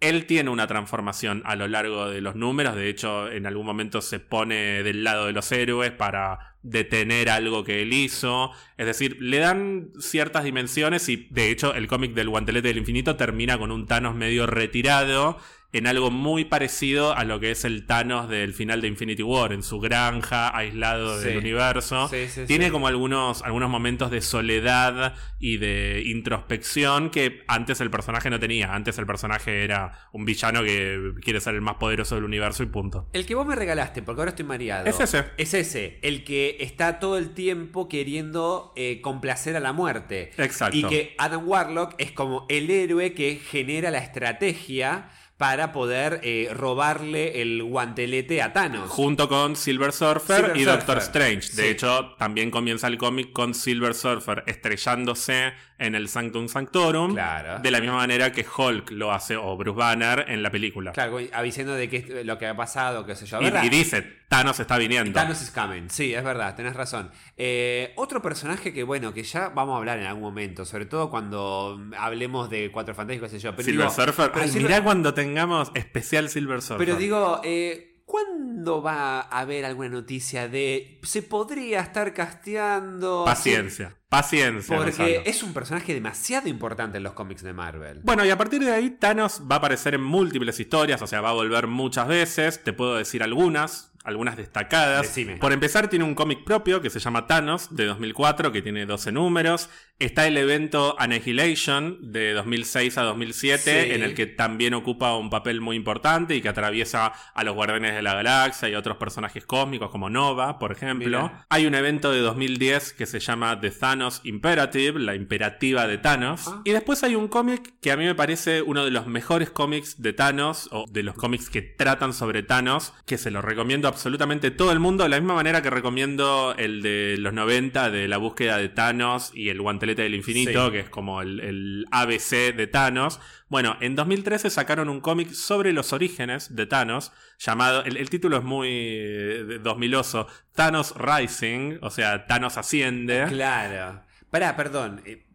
S1: él tiene una transformación a lo largo de los números, de hecho en algún momento se pone del lado de los héroes para detener algo que él hizo, es decir, le dan ciertas dimensiones y de hecho el cómic del guantelete del infinito termina con un Thanos medio retirado en algo muy parecido a lo que es el Thanos del final de Infinity War, en su granja, aislado del universo.
S2: Sí, sí,
S1: Tiene como algunos, algunos momentos de soledad y de introspección que antes el personaje no tenía. Antes el personaje era un villano que quiere ser el más poderoso del universo y punto.
S2: El que vos me regalaste, porque ahora estoy mareado.
S1: Es ese.
S2: Es ese, el que está todo el tiempo queriendo eh, complacer a la muerte.
S1: Exacto.
S2: Y que Adam Warlock es como el héroe que genera la estrategia para poder eh, robarle el guantelete a Thanos.
S1: Junto con Silver Surfer
S2: Silver
S1: y Doctor
S2: Surfer.
S1: Strange. De
S2: Sí.
S1: hecho, también comienza el cómic con Silver Surfer estrellándose en el Sanctum Sanctorum.
S2: Claro.
S1: De la misma manera que Hulk lo hace, o Bruce Banner, en la película.
S2: Claro, avisando de que es lo que ha pasado, qué sé yo.
S1: Y- y, dice, Thanos está viniendo.
S2: Thanos is coming, sí, es verdad, tenés razón. Eh, otro personaje que, bueno, que ya vamos a hablar en algún momento, sobre todo cuando hablemos de Cuatro Fantásticos, qué sé yo. Pero
S1: Silver
S2: digo,
S1: Surfer. Ay,
S2: Silver-
S1: mirá cuando tengamos especial Silver Surfer.
S2: Pero digo, eh, ¿cuándo va a haber alguna noticia de. Se podría estar casteando.
S1: Paciencia. Paciencia.
S2: Porque
S1: Gonzalo.
S2: es un personaje demasiado importante en los cómics de Marvel.
S1: Bueno, y a partir de ahí, Thanos va a aparecer en múltiples historias, o sea, va a volver muchas veces. Te puedo decir algunas, algunas destacadas.
S2: Decime.
S1: Por empezar, tiene un cómic propio que se llama Thanos, de 2004, que tiene 12 números. Está el evento Annihilation, de 2006 a 2007,
S2: Sí.
S1: en el que también ocupa un papel muy importante y que atraviesa a los Guardianes de la Galaxia y a otros personajes cósmicos, como Nova, por ejemplo.
S2: Mira.
S1: Hay un evento de 2010 que se llama The Thanos Imperative, la imperativa de Thanos.
S2: Ah.
S1: Y después hay un cómic que a mí me parece uno de los mejores cómics de Thanos, o de los cómics que tratan sobre Thanos, que se lo recomiendo a absolutamente todo el mundo, de la misma manera que recomiendo el de los 90 de la búsqueda de Thanos y el guantelete del infinito,
S2: Sí.
S1: que es como el, el ABC de Thanos. Bueno, en 2013 sacaron un cómic sobre los orígenes de Thanos, llamado, el, el título es muy eh, 2000oso, Thanos Rising, o sea, Thanos asciende.
S2: Claro. Pará, perdón. eh,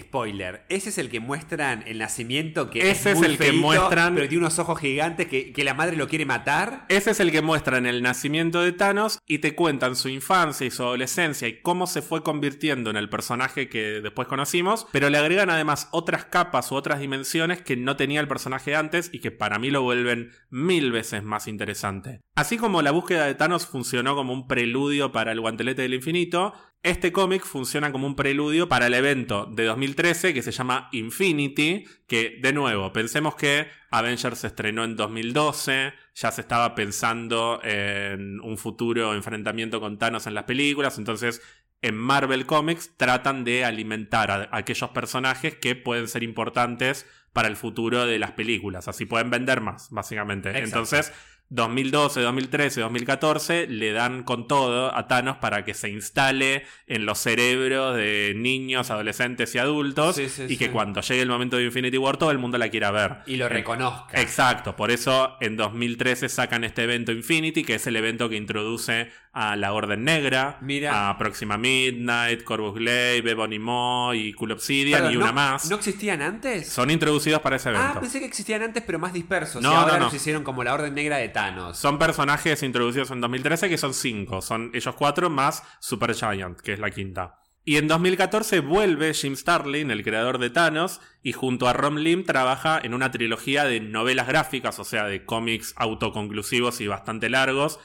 S2: spoiler, ese es el que muestran el nacimiento que
S1: Ese
S2: es,
S1: es
S2: muy
S1: el que muestran-
S2: pero tiene unos ojos gigantes que, que la madre lo quiere matar.
S1: Ese es el que muestran el nacimiento de Thanos y te cuentan su infancia y su adolescencia y cómo se fue convirtiendo en el personaje que después conocimos, pero le agregan además otras capas u otras dimensiones que no tenía el personaje antes y que para mí lo vuelven mil veces más interesante. Así como la búsqueda de Thanos funcionó como un preludio para el guantelete del infinito, este cómic funciona como un preludio para el evento de 2013 que se llama Infinity, que de nuevo, pensemos que Avengers se estrenó en 2012, ya se estaba pensando en un futuro enfrentamiento con Thanos en las películas, entonces en Marvel Comics tratan de alimentar a aquellos personajes que pueden ser importantes para el futuro de las películas, así pueden vender más, básicamente.
S2: Exacto.
S1: Entonces, 2012, 2013, 2014 le dan con todo a Thanos para que se instale en los cerebros de niños, adolescentes y adultos
S2: Sí, sí,
S1: y que
S2: sí.
S1: cuando llegue el momento de Infinity War todo el mundo la quiera ver.
S2: Y lo
S1: Eh,
S2: reconozca.
S1: Exacto, por eso en 2013 sacan este evento Infinity, que es el evento que introduce a la Orden Negra,
S2: Mira.
S1: a Próxima Midnight, Corvus Glaive, Ebony Maw y Cool Obsidian
S2: Perdón,
S1: y una
S2: ¿no-
S1: más.
S2: ¿No existían antes?
S1: Son introducidos para ese evento.
S2: Ah, pensé que existían antes, pero más dispersos.
S1: No,
S2: y ahora
S1: no, no.
S2: los hicieron como la Orden Negra de Thanos.
S1: Son personajes introducidos en 2013 que son cinco. Son ellos cuatro más Super Giant, que es la quinta. Y en 2014 vuelve Jim Starlin, el creador de Thanos, y junto a Rom Lim trabaja en una trilogía de novelas gráficas, o sea, de cómics autoconclusivos y bastante largos.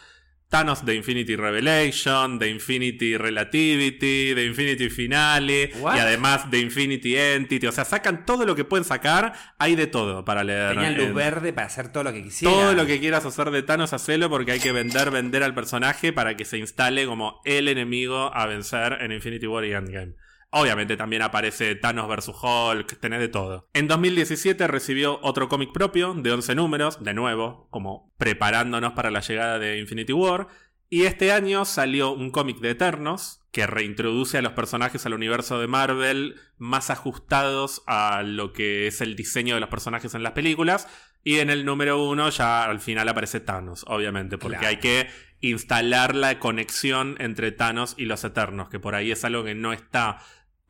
S1: Thanos de Infinity Revelation, de Infinity Relativity, de Infinity Finale
S2: What?
S1: y además de Infinity Entity. O sea, sacan todo lo que pueden sacar, hay de todo para leer.
S2: Tenían luz verde para hacer todo lo que quisieran.
S1: todo lo que quieras hacer de Thanos, hacelo porque hay que vender, vender al personaje para que se instale como el enemigo a vencer en Infinity War y Endgame. Obviamente también aparece Thanos vs Hulk, tenés de todo. En 2017 recibió otro cómic propio de 11 números, de nuevo, como preparándonos para la llegada de Infinity War. Y este año salió un cómic de Eternos que reintroduce a los personajes al universo de Marvel más ajustados a lo que es el diseño de los personajes en las películas. Y en el número uno ya al final aparece Thanos, obviamente, porque
S2: Claro.
S1: hay que instalar la conexión entre Thanos y los Eternos, que por ahí es algo que no está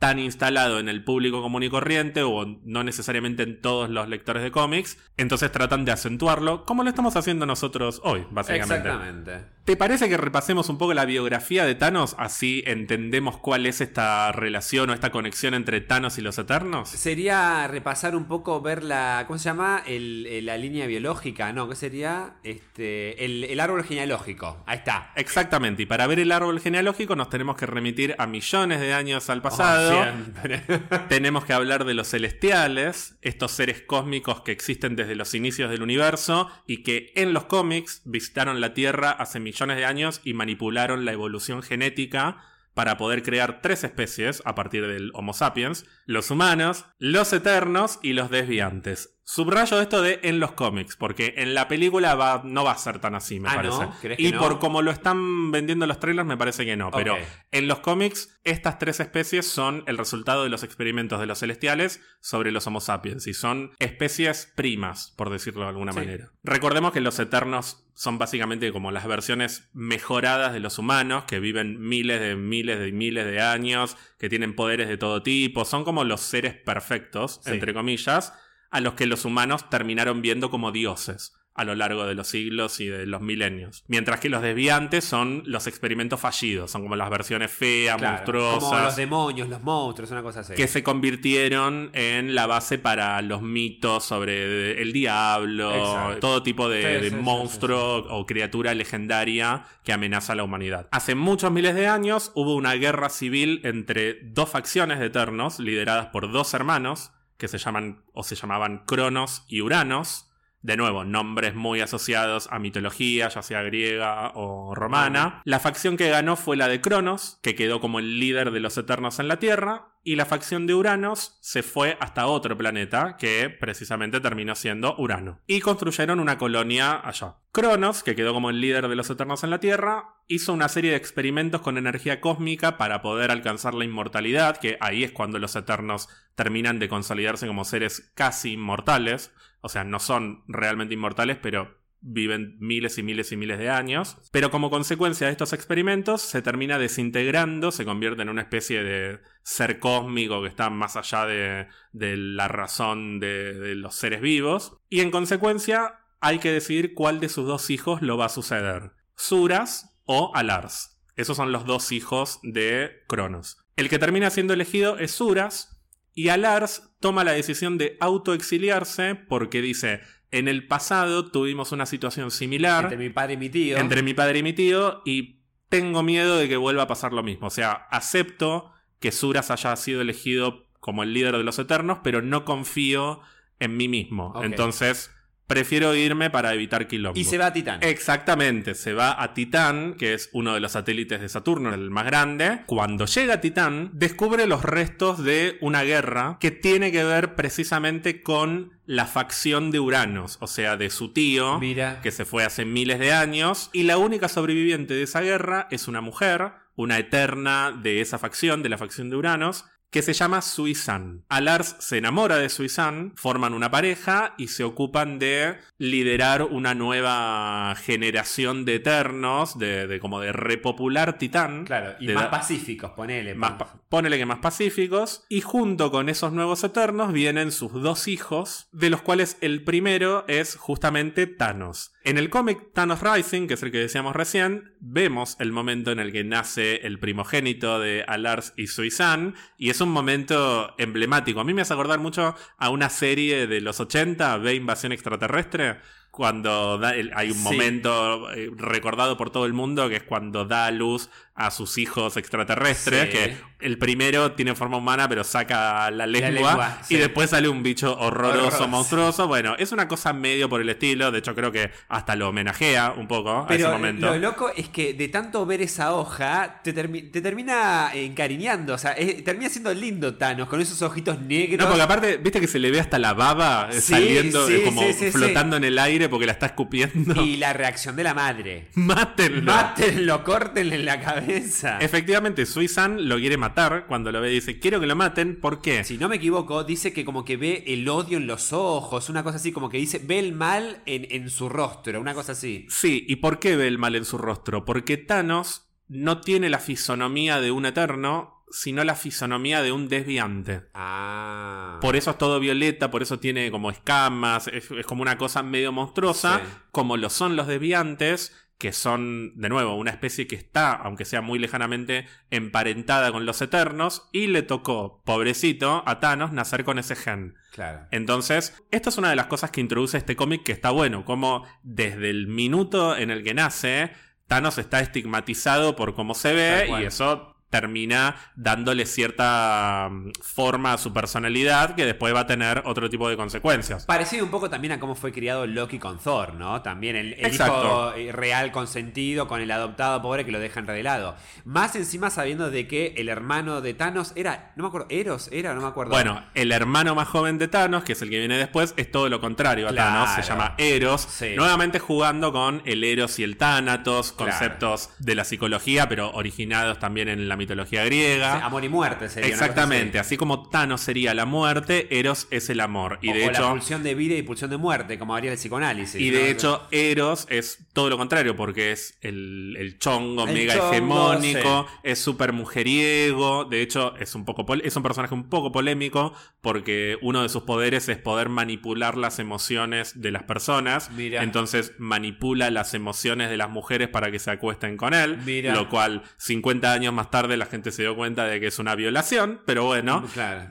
S1: tan instalado en el público común y corriente o no necesariamente en todos los lectores de cómics, entonces tratan de acentuarlo como lo estamos haciendo nosotros hoy, básicamente.
S2: Exactamente.
S1: ¿Te parece que repasemos un poco la biografía de Thanos así entendemos cuál es esta relación o esta conexión entre Thanos y los Eternos?
S2: Sería repasar un poco, ver la. ¿Cómo se llama? El- el- la línea biológica, ¿no? ¿Qué sería? Este. El, el árbol genealógico. Ahí está.
S1: Exactamente, y para ver el árbol genealógico nos tenemos que remitir a millones de años al pasado.
S2: Oh.
S1: Tenemos que hablar de los celestiales, estos seres cósmicos que existen desde los inicios del universo y que en los cómics visitaron la Tierra hace millones de años y manipularon la evolución genética para poder crear tres especies a partir del Homo sapiens, los humanos, los eternos y los desviantes. Subrayo esto de en los cómics, porque en la película va, no va a ser tan así, me
S2: Ah,
S1: parece.
S2: ¿no? ¿Crees que
S1: Y
S2: no?
S1: por como lo están vendiendo los trailers, me parece que no. Pero en los cómics, estas tres especies son el resultado de los experimentos de los celestiales sobre los Homo sapiens y son especies primas, por decirlo de alguna
S2: Sí.
S1: manera. Recordemos que los eternos son básicamente como las versiones mejoradas de los humanos que viven miles de miles de miles de años, que tienen poderes de todo tipo, son como los seres perfectos,
S2: Sí.
S1: entre comillas, a los que los humanos terminaron viendo como dioses a lo largo de los siglos y de los milenios. Mientras que los desviantes son los experimentos fallidos, son como las versiones feas,
S2: Claro,
S1: monstruosas,
S2: Como los demonios, los monstruos, una cosa así.
S1: que se convirtieron en la base para los mitos sobre el diablo,
S2: Exacto.
S1: todo tipo de,
S2: Sí,
S1: de
S2: sí, sí,
S1: monstruo o criatura legendaria que amenaza a la humanidad. Hace muchos miles de años hubo una guerra civil entre dos facciones de Eternos lideradas por dos hermanos que se llaman o se llamaban Cronos y Uranos. De nuevo, nombres muy asociados a mitología, ya sea griega o romana. La facción que ganó fue la de Cronos, que quedó como el líder de los Eternos en la Tierra, y la facción de Uranos se fue hasta otro planeta, que precisamente terminó siendo Urano. Y construyeron una colonia allá. Cronos, que quedó como el líder de los Eternos en la Tierra, hizo una serie de experimentos con energía cósmica para poder alcanzar la inmortalidad, que ahí es cuando los Eternos terminan de consolidarse como seres casi inmortales. O sea, no son realmente inmortales, pero viven miles y miles y miles de años, pero como consecuencia de estos experimentos se termina desintegrando, se convierte en una especie de ser cósmico que está más allá de, la razón de, de los seres vivos, y en consecuencia hay que decidir cuál de sus dos hijos lo va a suceder, Suras o Alars. Esos son los dos hijos de Cronos. El que termina siendo elegido es Suras, y Alars toma la decisión de autoexiliarse porque dice, en el pasado tuvimos una situación similar.
S2: Entre mi padre y mi tío.
S1: Entre mi padre y mi tío y tengo miedo de que vuelva a pasar lo mismo. O sea, acepto que Suras haya sido elegido como el líder de los Eternos, pero no confío en mí mismo. Entonces prefiero irme para evitar kilómetros.
S2: Y se va a Titán.
S1: Exactamente, se va a Titán, que es uno de los satélites de Saturno, el más grande. Cuando llega a Titán, descubre los restos de una guerra que tiene que ver precisamente con la facción de Uranos, o sea, de su tío,
S2: Mira.
S1: que se fue hace miles de años, y la única sobreviviente de esa guerra es una mujer, una eterna de esa facción, de la facción de Uranos, que se llama Suizan. Alars se enamora de Suizan, forman una pareja y se ocupan de liderar una nueva generación de eternos, de, como de repopular Titán.
S2: Claro, y más pacíficos, ponele.
S1: Más ponele que más pacíficos. Y junto con esos nuevos eternos vienen sus dos hijos, de los cuales el primero es justamente Thanos. En el cómic Thanos Rising, que es el que decíamos recién, vemos el momento en el que nace el primogénito de Alars y Suizan, y es un momento emblemático. A mí me hace acordar mucho a una serie de los 80, Ve Invasión Extraterrestre, cuando hay un momento eh, recordado por todo el mundo que es cuando da a luz a sus hijos extraterrestres, que el primero tiene forma humana pero saca la lengua, y después sale un bicho horroroso, monstruoso. Bueno, es una cosa medio por el estilo, de hecho creo que hasta lo homenajea un poco a ese momento.
S2: Lo loco es que de tanto ver esa hoja te, termina encariñando, o sea, termina siendo lindo Thanos con esos ojitos negros.
S1: No, porque aparte, viste que se le ve hasta la baba saliendo, como flotando en el aire porque la está escupiendo.
S2: Y la reacción de la madre.
S1: Mátenlo.
S2: Mátenlo, córtenle la cabeza.
S1: Efectivamente, Suizan lo quiere matar cuando lo ve dice, quiero que lo maten, ¿por qué?
S2: Si no me equivoco, dice que como que ve el odio en los ojos, una cosa así, como que dice, ve el mal en, en su rostro, una cosa así.
S1: Sí, ¿y por qué ve el mal en su rostro? Porque Thanos no tiene la fisonomía de un eterno, sino la fisonomía de un desviante.
S2: Ah.
S1: Por eso es todo violeta, por eso tiene como escamas, es, como una cosa medio monstruosa, como lo son los desviantes, que son, de nuevo, una especie que está, aunque sea muy lejanamente, emparentada con los eternos, y le tocó, pobrecito, a Thanos nacer con ese gen.
S2: Claro.
S1: Entonces, esta es una de las cosas que introduce este cómic que está bueno, como desde el minuto en el que nace, Thanos está estigmatizado por cómo se ve, y eso termina dándole cierta mm, forma a su personalidad que después va a tener otro tipo de consecuencias.
S2: Parecido un poco también a cómo fue criado Loki con Thor, ¿no? También el, hijo eh, real consentido con el adoptado pobre que lo dejan de lado. Más encima sabiendo de que el hermano de Thanos era, no me acuerdo, Eros era, no me acuerdo.
S1: Bueno, el hermano más joven de Thanos, que es el que viene después, es todo lo contrario a Thanos, se llama Eros, nuevamente jugando con el Eros y el Thanatos, conceptos de la psicología, pero originados también en la mitología griega.
S2: amor y muerte sería.
S1: Exactamente, así. como Thanos sería la muerte, Eros es el amor. Y de hecho,
S2: la pulsión de vida y pulsión de muerte, como haría el psicoanálisis.
S1: Y de hecho, Eros es todo lo contrario, porque es el, chongo mega hegemónico, es súper mujeriego. De hecho, es un poco es un personaje un poco polémico, porque uno de sus poderes es poder manipular las emociones de las personas. Entonces manipula las emociones de las mujeres para que se acuesten con él. Lo cual 50 años más tarde la gente se dio cuenta de que es una violación, pero bueno,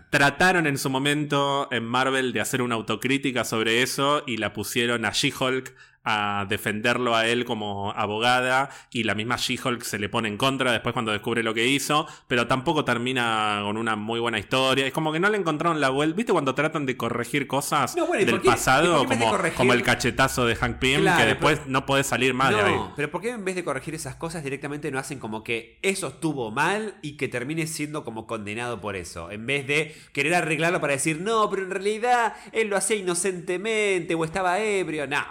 S1: trataron en su momento en Marvel de hacer una autocrítica sobre eso y la pusieron a She-Hulk a defenderlo a él como abogada y la misma She-Hulk se le pone en contra después cuando descubre lo que hizo, pero tampoco termina con una muy buena historia. Es como que no le encontraron la vuelta. ¿Viste cuando tratan de corregir cosas del pasado? Como, el cachetazo de Hank Pym, que después no puede salir mal de ahí.
S2: Pero ¿por qué en vez de corregir esas cosas directamente no hacen como que eso estuvo mal y que termine siendo como condenado por eso? En vez de querer arreglarlo para decir, no, pero en realidad él lo hacía inocentemente o estaba ebrio. No,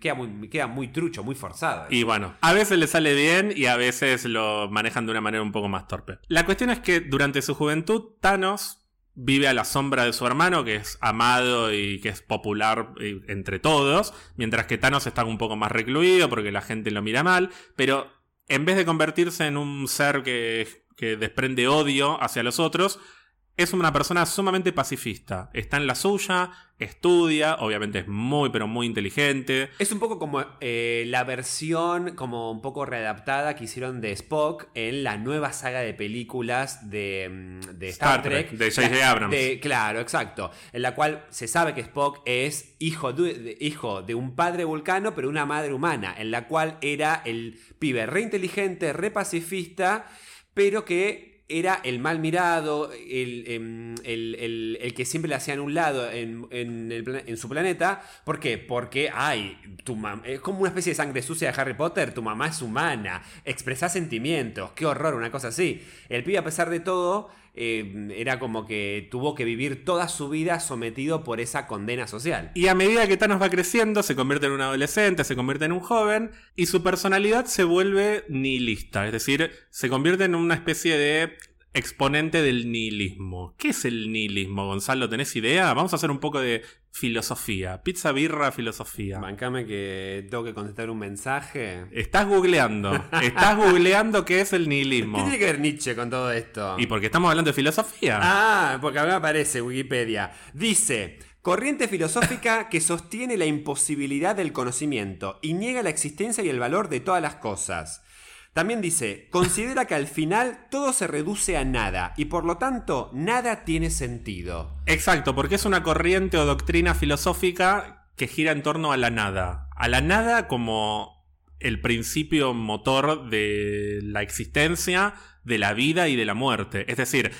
S2: queda muy, queda muy trucho, muy forzado.
S1: Y bueno, a veces le sale bien y a veces lo manejan de una manera un poco más torpe. La cuestión es que durante su juventud, Thanos vive a la sombra de su hermano, que es amado y que es popular eh, entre todos, mientras que Thanos está un poco más recluido porque la gente lo mira mal, pero en vez de convertirse en un ser que, que desprende odio hacia los otros, es una persona sumamente pacifista. Está en la suya, estudia, obviamente es muy, pero muy inteligente.
S2: Es un poco como eh, la versión, como un poco readaptada que hicieron de Spock en la nueva saga de películas de, mm, de Star, Trek.
S1: De J.J. Abrams.
S2: claro, exacto. En la cual se sabe que Spock es hijo de, hijo de un padre vulcano, pero una madre humana. En la cual era el pibe re inteligente, re pacifista, pero que era el mal mirado, em, el, el, que siempre le hacían un lado en, en, su planeta. ¿Por qué? Porque, ay, tu es como una especie de sangre sucia de Harry Potter, tu mamá es humana, expresa sentimientos, qué horror, una cosa así. El pibe, a pesar de todo, eh, era como que tuvo que vivir toda su vida sometido por esa condena social.
S1: Y a medida que Thanos va creciendo, se convierte en un adolescente, se convierte en un joven, y su personalidad se vuelve nihilista, es decir, se convierte en una especie de exponente del nihilismo. ¿Qué es el nihilismo, Gonzalo? ¿Tenés idea? Vamos a hacer un poco de filosofía. Pizza, birra, filosofía.
S2: Bancame que tengo que contestar un mensaje.
S1: Estás googleando. Estás googleando qué es el nihilismo.
S2: ¿Qué tiene que ver Nietzsche con todo esto?
S1: Y porque estamos hablando de filosofía.
S2: Ah, porque acá aparece Wikipedia. Dice. Corriente filosófica que sostiene la imposibilidad del conocimiento y niega la existencia y el valor de todas las cosas. También dice, considera que al final todo se reduce a nada y por lo tanto nada tiene sentido.
S1: Exacto, porque es una corriente o doctrina filosófica que gira en torno a la nada. A la nada como el principio motor de la existencia, de la vida y de la muerte. Es decir,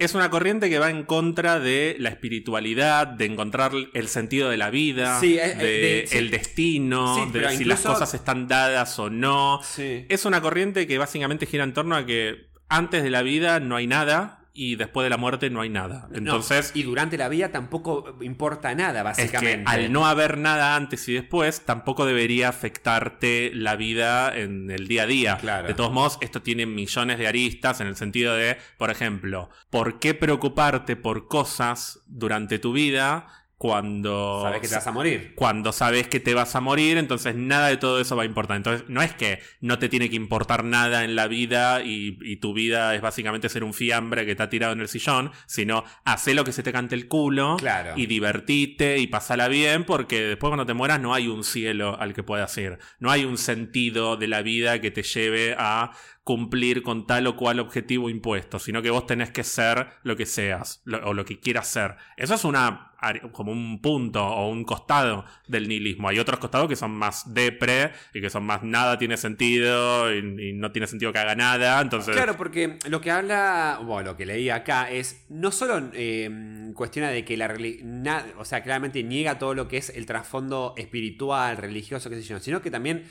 S1: es una corriente que va en contra de la espiritualidad, de encontrar el sentido de la vida, eh, eh, de, el destino, de si las cosas están dadas o no. Es una corriente que básicamente gira en torno a que antes de la vida no hay nada, y después de la muerte no hay nada. Entonces,
S2: y durante la vida tampoco importa nada, básicamente.
S1: al no haber nada antes y después, tampoco debería afectarte la vida en el día a día. De todos modos, esto tiene millones de aristas en el sentido de, por ejemplo, ¿por qué preocuparte por cosas durante tu vida cuando
S2: sabes que te vas a morir.
S1: Cuando sabes que te vas a morir, entonces nada de todo eso va a importar. Entonces, no es que no te tiene que importar nada en la vida y, tu vida es básicamente ser un fiambre que está tirado en el sillón, sino hacer lo que se te cante el culo y divertite y pasala bien, porque después cuando te mueras no hay un cielo al que puedas ir. No hay un sentido de la vida que te lleve a cumplir con tal o cual objetivo impuesto, sino que vos tenés que ser lo que seas o lo que quieras ser. Eso es una como un punto o un costado del nihilismo. Hay otros costados que son más depre y que son más nada tiene sentido y, no tiene sentido que haga nada. Entonces...
S2: Claro, porque lo que habla, bueno, lo que leí acá es no solo eh, cuestiona de que la religión, o sea, claramente niega todo lo que es el trasfondo espiritual, religioso, qué sé yo, sino que también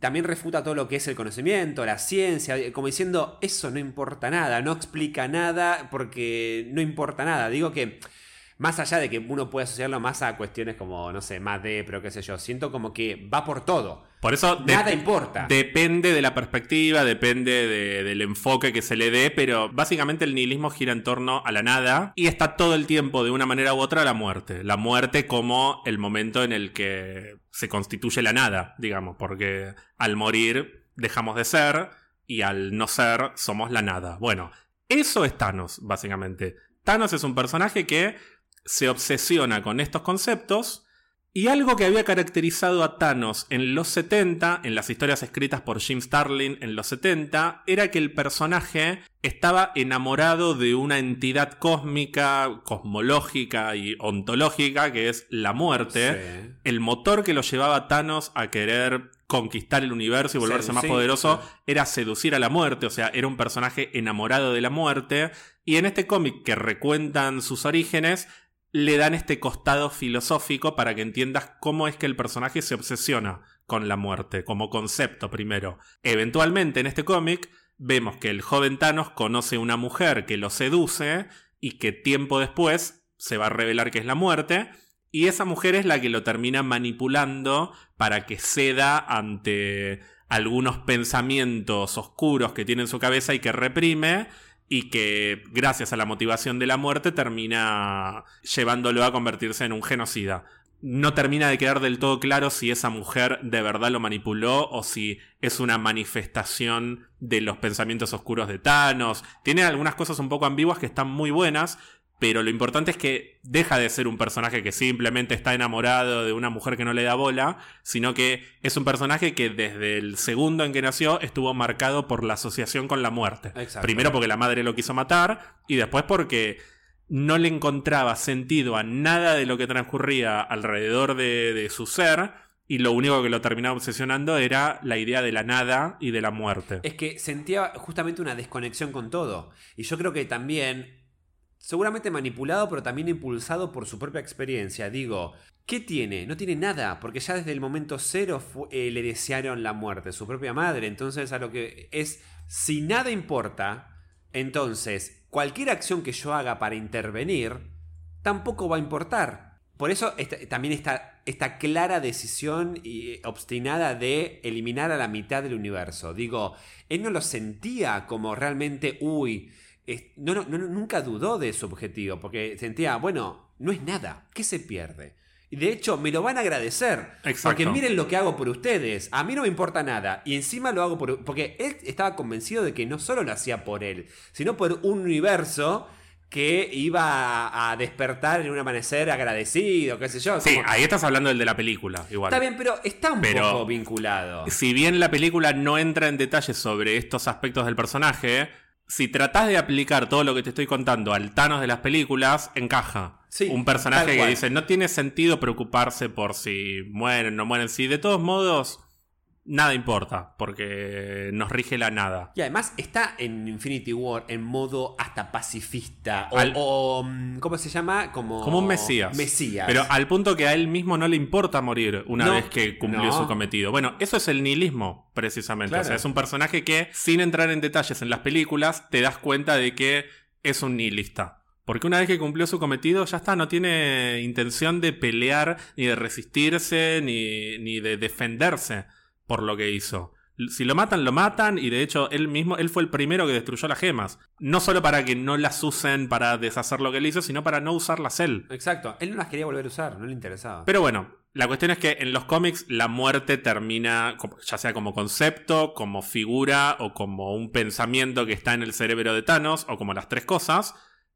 S2: también refuta todo lo que es el conocimiento, la ciencia, como diciendo, eso no importa nada, no explica nada porque no importa nada. Digo que más allá de que uno puede asociarlo más a cuestiones como, no sé, más de, pero qué sé yo, siento como que va por todo.
S1: Por eso
S2: nada importa.
S1: Depende de la perspectiva, depende del enfoque que se le dé, pero básicamente el nihilismo gira en torno a la nada y está todo el tiempo de una manera u otra la muerte. La muerte como el momento en el que se constituye la nada, digamos, porque al morir dejamos de ser y al no ser somos la nada. Bueno, eso es Thanos, básicamente. Thanos es un personaje que se obsesiona con estos conceptos y algo que había caracterizado a Thanos en los 70, en las historias escritas por Jim Starlin en los 70, era que el personaje estaba enamorado de una entidad cósmica, cosmológica y ontológica que es la muerte. El motor que lo llevaba a Thanos a querer conquistar el universo y volverse más poderoso era seducir a la muerte, o sea, era un personaje enamorado de la muerte. Y en este cómic que recuentan sus orígenes, le dan este costado filosófico para que entiendas cómo es que el personaje se obsesiona con la muerte, como concepto primero. Eventualmente en este cómic vemos que el joven Thanos conoce una mujer que lo seduce y que tiempo después se va a revelar que es la muerte, y esa mujer es la que lo termina manipulando para que ceda ante algunos pensamientos oscuros que tiene en su cabeza y que reprime, y que gracias a la motivación de la muerte termina llevándolo a convertirse en un genocida. No termina de quedar del todo claro si esa mujer de verdad lo manipuló o si es una manifestación de los pensamientos oscuros de Thanos. Tiene algunas cosas un poco ambiguas que están muy buenas, pero lo importante es que deja de ser un personaje que simplemente está enamorado de una mujer que no le da bola, sino que es un personaje que desde el segundo en que nació estuvo marcado por la asociación con la muerte. Primero porque la madre lo quiso matar y después porque no le encontraba sentido a nada de lo que transcurría alrededor de, de su ser y lo único que lo terminaba obsesionando era la idea de la nada y de la muerte.
S2: Es que sentía justamente una desconexión con todo. Y yo creo que también seguramente manipulado, pero también impulsado por su propia experiencia. Digo, ¿qué tiene? No tiene nada, porque ya desde el momento cero eh, le desearon la muerte, su propia madre. Entonces, a lo que es, si nada importa, entonces cualquier acción que yo haga para intervenir, tampoco va a importar. Por eso también está esta clara decisión y obstinada de eliminar a la mitad del universo. Digo, él no lo sentía como realmente, uy, no, no, nunca dudó de su objetivo, porque sentía, bueno, no es nada, ¿qué se pierde? Y de hecho, me lo van a agradecer. Porque miren lo que hago por ustedes. A mí no me importa nada. Y encima lo hago por. Porque él estaba convencido de que no solo lo hacía por él, sino por un universo que iba a despertar en un amanecer agradecido, qué sé yo.
S1: Sí, ahí estás hablando del de la película, igual.
S2: Está bien, pero está un poco vinculado.
S1: Si bien la película no entra en detalles sobre estos aspectos del personaje, si tratás de aplicar todo lo que te estoy contando al Thanos de las películas, encaja. un personaje que dice, no tiene sentido preocuparse por si mueren, o no mueren. Si de todos modos nada importa, porque nos rige la nada.
S2: Y además está en Infinity War en modo hasta pacifista. O, mm, ¿cómo se llama? Como,
S1: como un Mesías.
S2: Mesías.
S1: Pero al punto que a él mismo no le importa morir una vez que cumplió su cometido. Bueno, eso es el nihilismo, precisamente. O sea, es un personaje que, sin entrar en detalles en las películas, te das cuenta de que es un nihilista. Porque una vez que cumplió su cometido, ya está, no tiene intención de pelear, ni de resistirse, ni, ni de defenderse por lo que hizo. Si lo matan, lo matan, y de hecho él mismo, él fue el primero que destruyó las gemas. No solo para que no las usen para deshacer lo que él hizo, sino para no usarlas él.
S2: Exacto, él no las quería volver a usar, no le interesaba.
S1: Pero bueno, la cuestión es que en los cómics la muerte termina, ya sea como concepto, como figura o como un pensamiento que está en el cerebro de Thanos, o como las tres cosas,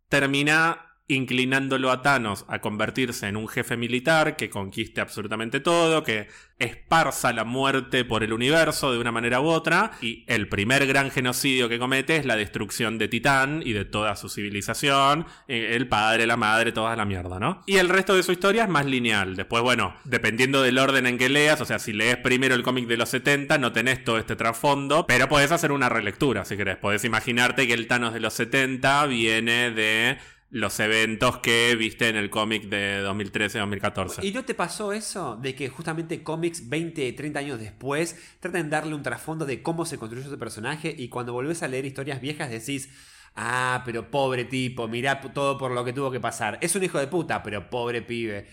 S1: termina inclinándolo a Thanos a convertirse en un jefe militar que conquiste absolutamente todo, que esparza la muerte por el universo de una manera u otra, y el primer gran genocidio que comete es la destrucción de Titán y de toda su civilización, eh, el padre, la madre, toda la mierda, ¿no? Y el resto de su historia es más lineal. Después, bueno, dependiendo del orden en que leas, o sea, si lees primero el cómic de los 70, no tenés todo este trasfondo, pero podés hacer una relectura, si querés. Podés imaginarte que el Thanos de los 70 viene de los eventos que viste en el cómic de 2013-2014.
S2: ¿Y no te pasó eso? De que justamente cómics 20, 30 años después tratan de darle un trasfondo de cómo se construyó ese personaje y cuando volvés a leer historias viejas decís, Ah, pero pobre tipo, mirá todo por lo que tuvo que pasar. Es un hijo de puta, pero pobre pibe.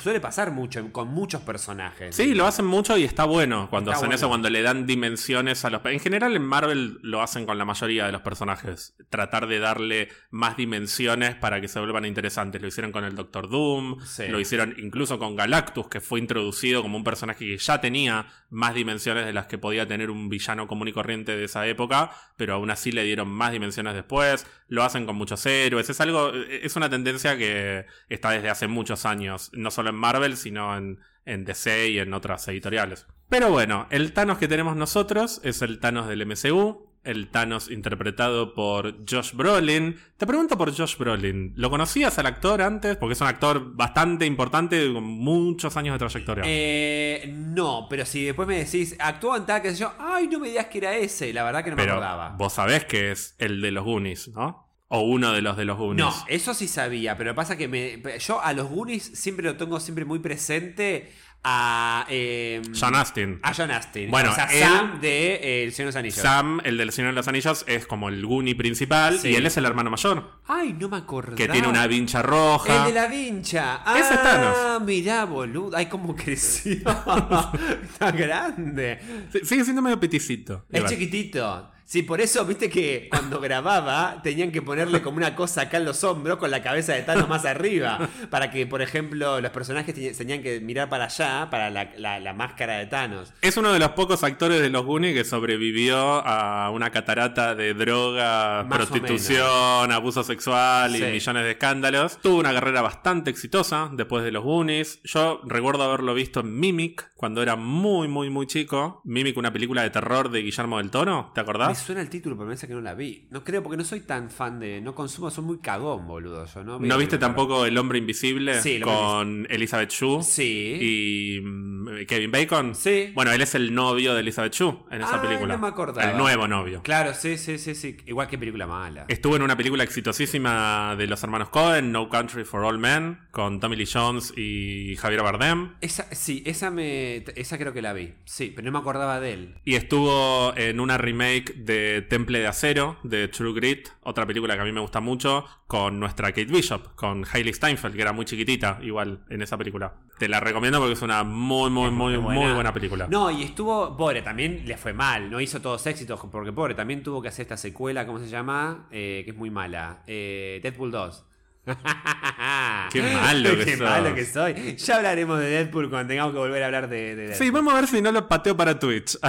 S2: Suele pasar mucho con muchos personajes.
S1: Sí, lo hacen mucho y está bueno cuando hacen eso, cuando le dan dimensiones a los... En general en Marvel lo hacen con la mayoría de los personajes. Tratar de darle más dimensiones para que se vuelvan interesantes. Lo hicieron con el Doctor Doom, lo hicieron incluso con Galactus, que fue introducido como un personaje que ya tenía más dimensiones de las que podía tener un villano común y corriente de esa época, pero aún así le dieron más dimensiones después, lo hacen con muchos héroes, es algo, es una tendencia que está desde hace muchos años, no solo en Marvel, sino en, en DC y en otras editoriales. Pero bueno, el Thanos que tenemos nosotros es el Thanos del MCU, el Thanos interpretado por Josh Brolin. Te pregunto por Josh Brolin, ¿lo conocías al actor antes? Porque es un actor bastante importante con muchos años de trayectoria.
S2: Eh, no, pero si después me decís, actuó en tal, que sé yo, ay, no me digas que era ese, la verdad que no me acordaba.
S1: Vos sabés que es el de los Goonies, ¿no? O uno de los de los Goonies.
S2: No, eso sí sabía, pero pasa que me, yo a los Goonies siempre lo tengo siempre muy presente a
S1: eh, John Astin.
S2: A John Astin. Bueno, o sea, Sam de eh, El Señor de los Anillos.
S1: Sam, el del Señor de los Anillos, es como el Goonie principal y él es el hermano mayor.
S2: Ay, no me acuerdo.
S1: Que tiene una vincha roja.
S2: El de la vincha. Ah,
S1: Ese es Thanos.
S2: mirá, boludo. Ay, cómo creció. Está grande.
S1: sigue siendo medio peticito.
S2: Es chiquitito. Sí, por eso, viste que cuando grababa tenían que ponerle como una cosa acá en los hombros con la cabeza de Thanos más arriba. Para que, por ejemplo, los personajes te- tenían que mirar para allá, para la, la- la máscara de Thanos.
S1: Es uno de los pocos actores de los Goonies que sobrevivió a una catarata de droga,
S2: Más
S1: prostitución, abuso sexual y
S2: Sí.
S1: millones de escándalos. Tuvo una carrera bastante exitosa después de los Goonies. Yo recuerdo haberlo visto en Mimic cuando era muy, muy, muy chico. Mimic, una película de terror de Guillermo del Toro, ¿te acordás?
S2: Suena el título, pero me parece que no la vi. No creo, porque no soy tan fan de. No consumo, soy muy cagón, boludo. Yo, ¿no?
S1: ¿No viste tampoco El Hombre Invisible
S2: Sí,
S1: con Elizabeth Shue
S2: Sí.
S1: y mm, Kevin Bacon?
S2: Sí.
S1: Bueno, él es el novio de Elizabeth Shue en esa
S2: Ay,
S1: película.
S2: no me acordaba.
S1: El nuevo novio.
S2: Claro, sí, sí, sí, sí. Igual que película mala.
S1: Estuvo en una película exitosísima de los hermanos Cohen, No Country for All Men, con Tommy Lee Jones y Javier Bardem.
S2: Esa, sí, esa me. Esa creo que la vi. Sí, pero no me acordaba de él.
S1: Y estuvo en una remake de Temple de Acero, de True Grit, otra película que a mí me gusta mucho, con nuestra Kate Bishop, con Hailey Steinfeld, que era muy chiquitita, igual, en esa película. Te la recomiendo porque es una muy, muy, muy, muy buena película.
S2: No, y estuvo. Pobre, también le fue mal. No hizo todos éxitos, porque pobre, también tuvo que hacer esta secuela, ¿cómo se llama? Eh, que es muy mala. Eh, Deadpool 2.
S1: Qué malo que
S2: Qué
S1: sos.
S2: malo que soy. Ya hablaremos de Deadpool cuando tengamos que volver a hablar de, de Deadpool.
S1: Sí, vamos a ver si no lo pateo para Twitch.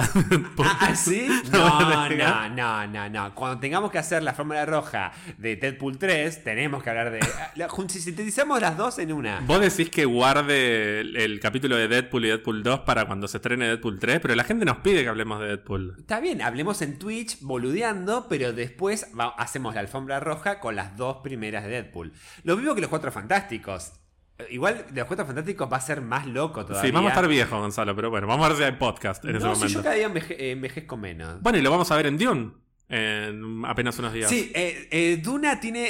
S2: Ah, ¿ah, sí?
S1: ¿Lo van
S2: No, no, no, no, no. Cuando tengamos que hacer la fórmula roja de Deadpool 3, tenemos que hablar de. jun- Si sintetizamos las dos en una.
S1: Vos decís que guarde el, el capítulo de Deadpool y Deadpool 2 para cuando se estrene Deadpool 3, pero la gente nos pide que hablemos de Deadpool.
S2: Está bien, hablemos en Twitch boludeando, pero después va- hacemos la alfombra roja con las dos primeras de Deadpool. Lo mismo que los cuatro fantásticos. Eh, Igual de los cuatro fantásticos va a ser más loco todavía.
S1: Sí, vamos a estar viejos, Gonzalo, pero bueno, vamos a ver si hay podcast en ese
S2: No, si
S1: momento.
S2: yo cada día enveje- eh, envejezco menos.
S1: Bueno, y lo vamos a ver en Dune en apenas unos días.
S2: Sí, eh, eh, Duna tiene.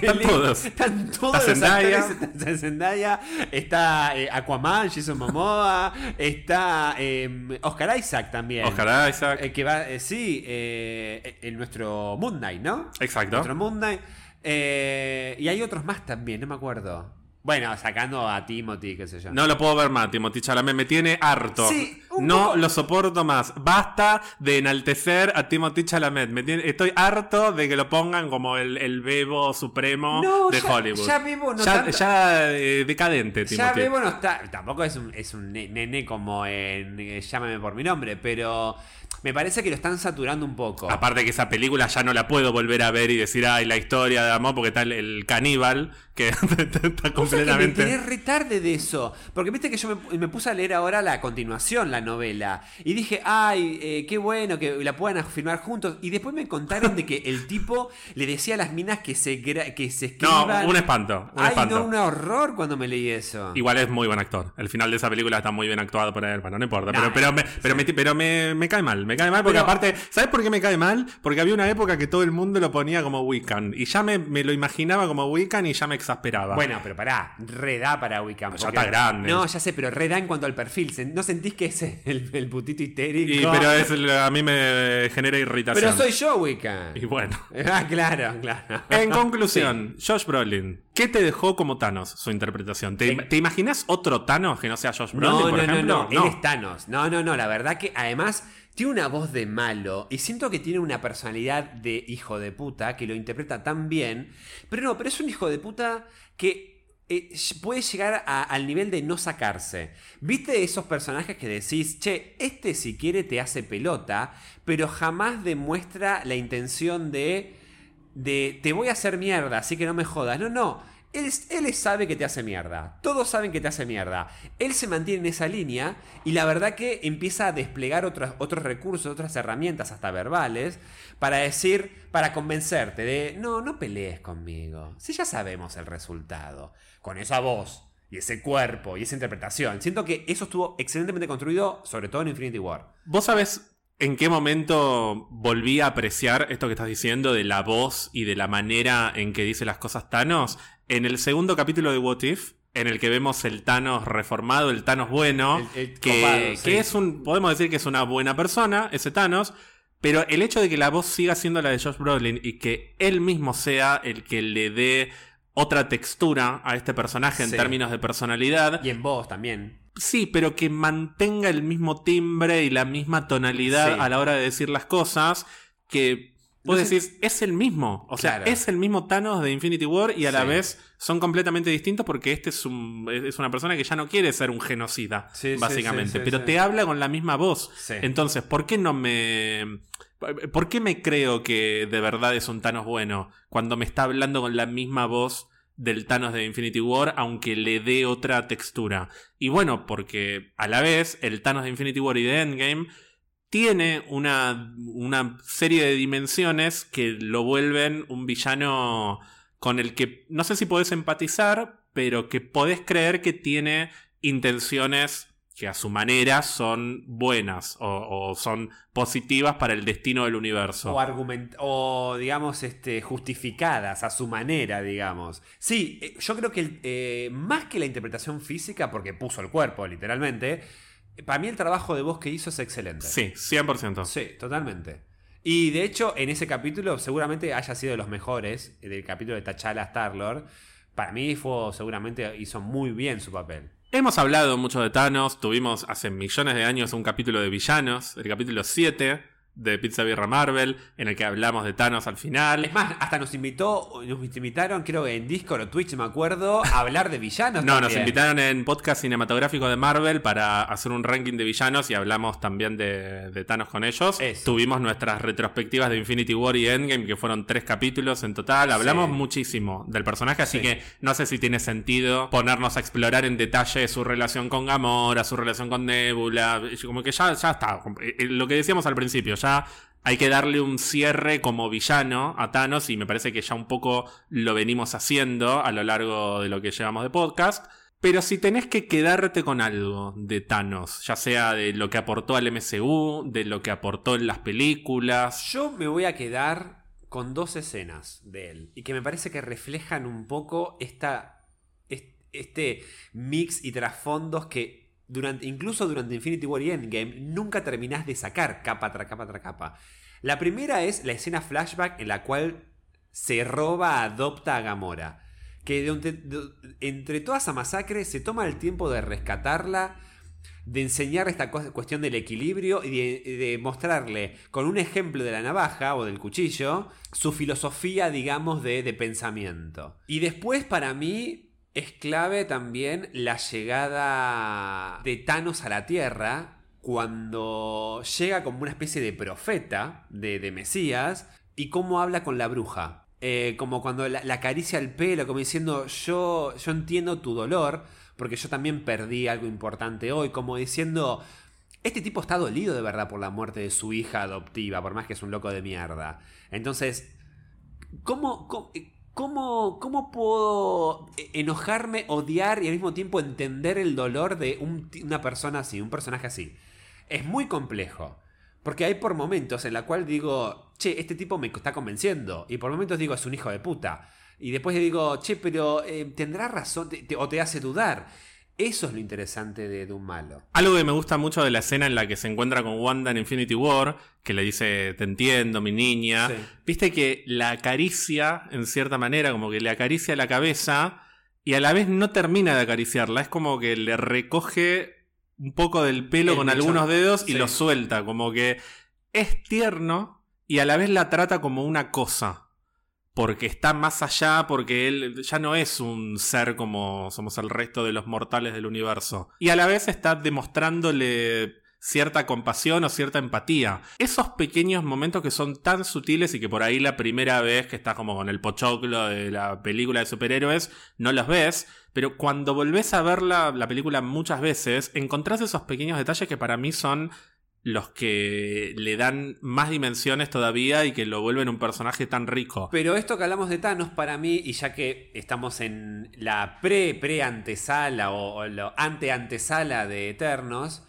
S1: Están todos.
S2: Están todos
S1: Está
S2: los
S1: Zendaya.
S2: actores. Está Zendaya, está eh, Aquaman, Jason Momoa, está eh, Oscar Isaac también.
S1: Oscar Isaac.
S2: Que va, sí, en nuestro Moon Knight, ¿no?
S1: Exacto.
S2: Nuestro Moon Knight. Eh, y hay otros más también, no me acuerdo. Bueno, sacando a Timothy, qué sé yo.
S1: No lo puedo ver más, Timothy Chalamet. Me tiene harto.
S2: Sí,
S1: no
S2: poco-
S1: lo soporto más. Basta de enaltecer a Timothy Chalamet. Me tiene- estoy harto de que lo pongan como el, el bebo supremo
S2: No,
S1: de
S2: ya-
S1: Hollywood.
S2: ya Bebo no
S1: Ya,
S2: tanto.
S1: ya, eh, decadente,
S2: Ya
S1: Timothy.
S2: Bebo no está. Tampoco es un, es un ne- nene como en eh, Llámame por mi nombre, pero me parece que lo están saturando un poco.
S1: Aparte que esa película ya no la puedo volver a ver y decir, ay, la historia de amor, porque está el, el caníbal, que está
S2: Cosa que me
S1: completamente...
S2: enteré re tarde de eso. Porque viste que yo me, me puse a leer ahora la continuación, la novela. Y dije, ay, eh, qué bueno que la puedan firmar juntos. Y después me contaron de que el tipo le decía a las minas que se, que se
S1: No,
S2: escriban.
S1: un espanto, un
S2: ay,
S1: espanto.
S2: no, un horror cuando me leí eso.
S1: Igual es muy buen actor. El final de esa película está muy bien actuado por él. Bueno, no importa.
S2: No,
S1: pero pero, me,
S2: sí.
S1: pero, me, pero me, me cae mal. Me cae mal porque
S2: Pero-
S1: aparte... ¿Sabes por qué me cae mal? Porque había una época que todo el mundo lo ponía como Wiccan. Y ya me, me lo imaginaba como Wiccan y ya me exasperaba.
S2: Bueno, pero pará, reda para Wiccan.
S1: Ya
S2: porque-
S1: está grande.
S2: No, ya sé, pero reda en cuanto al perfil. ¿Se- ¿No sentís que es el, el putito histérico?
S1: Y- pero es, a mí me genera irritación.
S2: Pero soy yo, Wiccan.
S1: Y bueno.
S2: Ah, claro, claro.
S1: En conclusión, Josh Brolin, ¿qué te dejó como Thanos su interpretación? ¿Te, imaginas otro Thanos que no sea Josh Brolin,
S2: No,
S1: por
S2: no, no,
S1: ejemplo?
S2: no, Él es Thanos. No, no, no. La verdad que además tiene una voz de malo y siento que tiene una personalidad de hijo de puta que lo interpreta tan bien. Pero no, pero es un hijo de puta que eh, puede llegar a- al nivel de no sacarse. ¿Viste esos personajes que decís, che, este si quiere te hace pelota, pero jamás demuestra la intención de de te voy a hacer mierda, así que no me jodas. No, no. Él, sabe que te hace mierda. Todos saben que te hace mierda. Él se mantiene en esa línea y la verdad que empieza a desplegar otros, otros recursos, otras herramientas, hasta verbales, para decir, para convencerte de, no, no pelees conmigo. Si ya sabemos el resultado. Con esa voz y ese cuerpo y esa interpretación. Siento que eso estuvo excelentemente construido, sobre todo en Infinity War.
S1: ¿Vos sabés en qué momento volví a apreciar esto que estás diciendo de la voz y de la manera en que dice las cosas Thanos? En el segundo capítulo de What If, en el que vemos el Thanos reformado, el Thanos bueno,
S2: El- el
S1: que,
S2: copado,
S1: que
S2: sí.
S1: es un, podemos decir que es una buena persona, ese Thanos, pero el hecho de que la voz siga siendo la de Josh Brolin y que él mismo sea el que le dé otra textura a este personaje en
S2: Sí.
S1: términos de personalidad,
S2: Y en voz también.
S1: Sí, pero que mantenga el mismo timbre y la misma tonalidad
S2: Sí.
S1: a la hora de decir las cosas. que vos
S2: No
S1: decís, es el mismo. O sea,
S2: Claro.
S1: es el mismo Thanos de Infinity War y a la vez son completamente distintos porque este es, un, es una persona que ya no quiere ser un genocida,
S2: Sí,
S1: básicamente.
S2: sí,
S1: pero te habla con la misma voz. Entonces, ¿por qué no me... ¿Por qué me creo que de verdad es un Thanos bueno cuando me está hablando con la misma voz del Thanos de Infinity War, aunque le dé otra textura? Y bueno, porque a la vez el Thanos de Infinity War y de Endgame tiene una, una serie de dimensiones que lo vuelven un villano con el que no sé si podés empatizar, pero que podés creer que tiene intenciones que a su manera son buenas o, son positivas para el destino del universo.
S2: O, argument o digamos, este, justificadas a su manera, digamos. Sí, eh, yo creo que eh, más que la interpretación física, porque puso el cuerpo, literalmente, para mí el trabajo de voz que hizo es excelente.
S1: Sí, 100%.
S2: Sí, totalmente. Y de hecho, en ese capítulo seguramente haya sido de los mejores, eh, del capítulo de T'Challa Star-Lord. Para mí fue, seguramente hizo muy bien su papel.
S1: Hemos hablado mucho de Thanos, tuvimos hace millones de años un capítulo de villanos, el capítulo 7 de Pizza Birra Marvel, en el que hablamos de Thanos al final.
S2: Es más, hasta nos invitó, nos invitaron, creo que en Discord o Twitch, me acuerdo, a hablar de villanos.
S1: No, nos invitaron en podcast cinematográfico de Marvel para hacer un ranking de villanos y hablamos también de, de Thanos con ellos.
S2: Eso.
S1: Tuvimos nuestras retrospectivas de Infinity War y Endgame, que fueron tres capítulos en total. Hablamos
S2: Sí.
S1: muchísimo del personaje, así
S2: Sí.
S1: que no sé si tiene sentido ponernos a explorar en detalle su relación con Gamora, su relación con Nebula. Como que ya, ya está. Eh, Lo que decíamos al principio, ya hay que darle un cierre como villano a Thanos y me parece que ya un poco lo venimos haciendo a lo largo de lo que llevamos de podcast. Pero si tenés que quedarte con algo de Thanos, ya sea de lo que aportó al MCU, de lo que aportó en las películas.
S2: Yo me voy a quedar con dos escenas de él y que me parece que reflejan un poco esta, est- este mix y trasfondos que incluso durante Infinity War y Endgame nunca terminás de sacar capa tras capa tras capa. La primera es la escena flashback en la cual se roba, adopta a Gamora. Que de entre toda esa masacre se toma el tiempo de rescatarla, de enseñar esta cu- cuestión del equilibrio y de, mostrarle con un ejemplo de la navaja o del cuchillo su filosofía, digamos, de pensamiento. Y después para mí es clave también la llegada de Thanos a la Tierra cuando llega como una especie de profeta, de, de Mesías, y cómo habla con la bruja. Eh, como cuando la, acaricia el pelo, como diciendo, yo, yo entiendo tu dolor, porque yo también perdí algo importante hoy, como diciendo, este tipo está dolido de verdad por la muerte de su hija adoptiva, por más que es un loco de mierda. Entonces, ¿cómo, cómo, cómo, cómo puedo enojarme, odiar y al mismo tiempo entender el dolor de una persona así, un personaje así? Es muy complejo. Porque hay por momentos en la cual digo, che, este tipo me está convenciendo. Y por momentos digo, es un hijo de puta. Y después digo, che, pero eh, tendrá razón, o te hace dudar. Eso es lo interesante de, de un malo.
S1: Algo que me gusta mucho de la escena en la que se encuentra con Wanda en Infinity War, que le dice, te entiendo, mi niña.
S2: Sí.
S1: Viste que la acaricia, en cierta manera, como que le acaricia la cabeza y a la vez no termina de acariciarla. Es como que le recoge un poco del pelo
S2: El
S1: con algunos dedos y
S2: Sí.
S1: lo suelta. Como que es tierno y a la vez la trata como una cosa. Porque está más allá, porque él ya no es un ser como somos el resto de los mortales del universo. Y a la vez está demostrándole cierta compasión o cierta empatía. Esos pequeños momentos que son tan sutiles y que por ahí la primera vez que estás como con el pochoclo de la película de superhéroes no los ves, pero cuando volvés a ver la, la película muchas veces, encontrás esos pequeños detalles que para mí son los que le dan más dimensiones todavía y que lo vuelven un personaje tan rico.
S2: Pero esto que hablamos de Thanos para mí, y ya que estamos en la pre-pre-antesala o, o la ante-antesala de Eternos,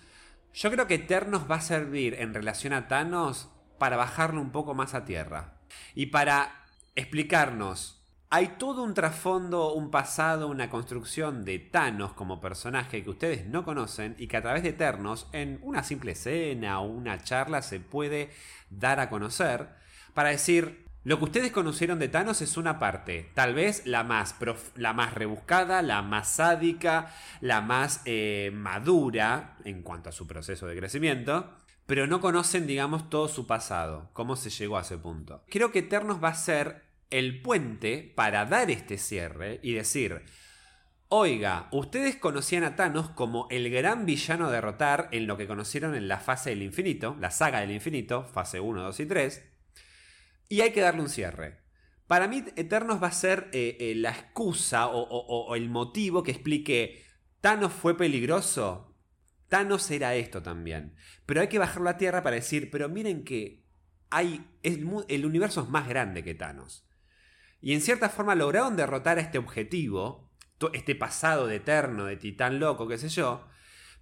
S2: yo creo que Eternos va a servir en relación a Thanos para bajarlo un poco más a tierra. Y para explicarnos, hay todo un trasfondo, un pasado, una construcción de Thanos como personaje que ustedes no conocen y que a través de Eternos, en una simple escena o una charla, se puede dar a conocer para decir, lo que ustedes conocieron de Thanos es una parte, tal vez la más, prof- la más rebuscada, la más sádica, la más eh, madura en cuanto a su proceso de crecimiento, pero no conocen, digamos, todo su pasado, cómo se llegó a ese punto. Creo que Eternos va a ser el puente para dar este cierre y decir, oiga, ustedes conocían a Thanos como el gran villano a derrotar en lo que conocieron en la fase del infinito, la saga del infinito, fase 1, 2 y 3, y hay que darle un cierre. Para mí, Eternos va a ser eh, eh, la excusa o, el motivo que explique, Thanos fue peligroso, Thanos era esto también. Pero hay que bajarlo a tierra para decir, pero miren que hay, el universo es más grande que Thanos. Y en cierta forma lograron derrotar a este objetivo, este pasado de eterno, de titán loco, qué sé yo.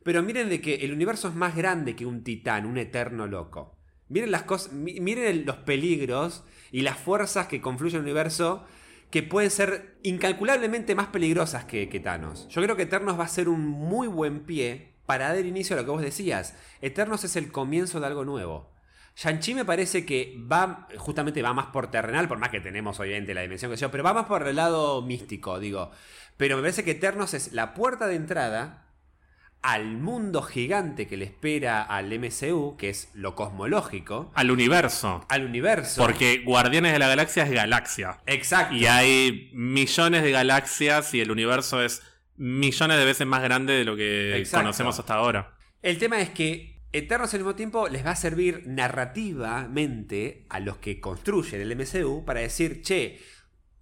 S2: Pero miren de que el universo es más grande que un titán, un eterno loco. Miren las cosas, miren los peligros y las fuerzas que confluyen en el universo que pueden ser incalculablemente más peligrosas que, que Thanos. Yo creo que Eternos va a ser un muy buen pie para dar inicio a lo que vos decías. Eternos es el comienzo de algo nuevo. Shang-Chi me parece que va, justamente va más por terrenal, por más que tenemos obviamente la dimensión que yo, pero va más por el lado místico, digo. Pero me parece que Eternos es la puerta de entrada al mundo gigante que le espera al MCU, que es lo cosmológico.
S1: Al universo.
S2: Al universo.
S1: Porque Guardianes de la Galaxia es galaxia.
S2: Exacto.
S1: Y hay millones de galaxias y el universo es millones de veces más grande de lo que conocemos hasta ahora.
S2: El tema es que Eternos al mismo tiempo les va a servir narrativamente a los que construyen el MCU para decir, che,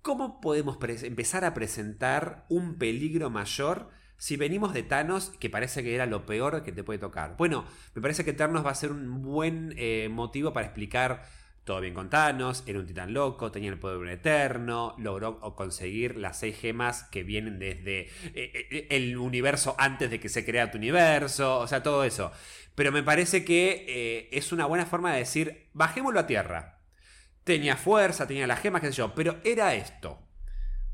S2: ¿cómo podemos empezar a presentar un peligro mayor si venimos de Thanos, que parece que era lo peor que te puede tocar? Bueno, me parece que Eternos va a ser un buen eh, motivo para explicar todo bien con Thanos, era un titán loco, tenía el poder de un eterno, logró conseguir las seis gemas que vienen desde eh, eh, el universo antes de que se crea tu universo, o sea, todo eso. Pero me parece que eh, es una buena forma de decir, bajémoslo a tierra. Tenía fuerza, tenía las gemas, qué sé yo, pero era esto.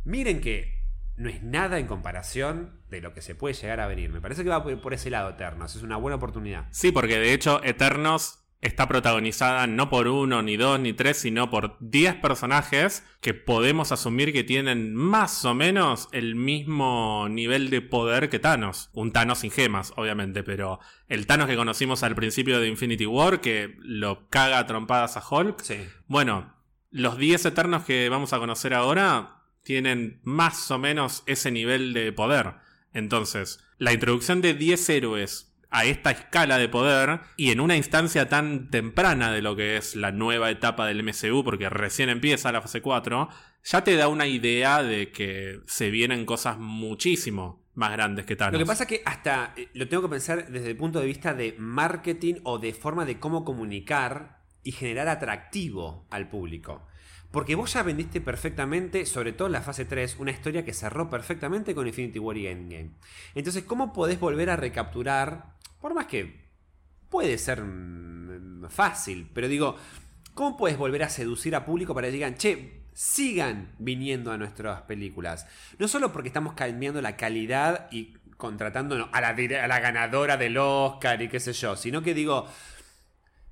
S2: Miren que no es nada en comparación de lo que se puede llegar a venir. Me parece que va por ese lado Eternos, es una buena oportunidad.
S1: Sí, porque de hecho Eternos está protagonizada no por uno, ni dos, ni tres, sino por diez personajes que podemos asumir que tienen más o menos el mismo nivel de poder que Thanos. Un Thanos sin gemas, obviamente, pero el Thanos que conocimos al principio de Infinity War, que lo caga a trompadas a Hulk. Bueno, los 10 Eternos que vamos a conocer ahora tienen más o menos ese nivel de poder. Entonces, la introducción de 10 héroes a esta escala de poder y en una instancia tan temprana de lo que es la nueva etapa del MCU, porque recién empieza la fase 4, ya te da una idea de que se vienen cosas muchísimo más grandes que tal.
S2: Lo que pasa es que hasta eh, lo tengo que pensar desde el punto de vista de marketing o de forma de cómo comunicar y generar atractivo al público. Porque vos ya vendiste perfectamente, sobre todo en la fase 3, una historia que cerró perfectamente con Infinity War y Endgame. Entonces, ¿cómo podés volver a recapturar por más que puede ser mm, fácil, pero digo, ¿cómo puedes volver a seducir a público para que digan, che, sigan viniendo a nuestras películas? No solo porque estamos cambiando la calidad y contratando a la, a la ganadora del Oscar y qué sé yo, sino que digo,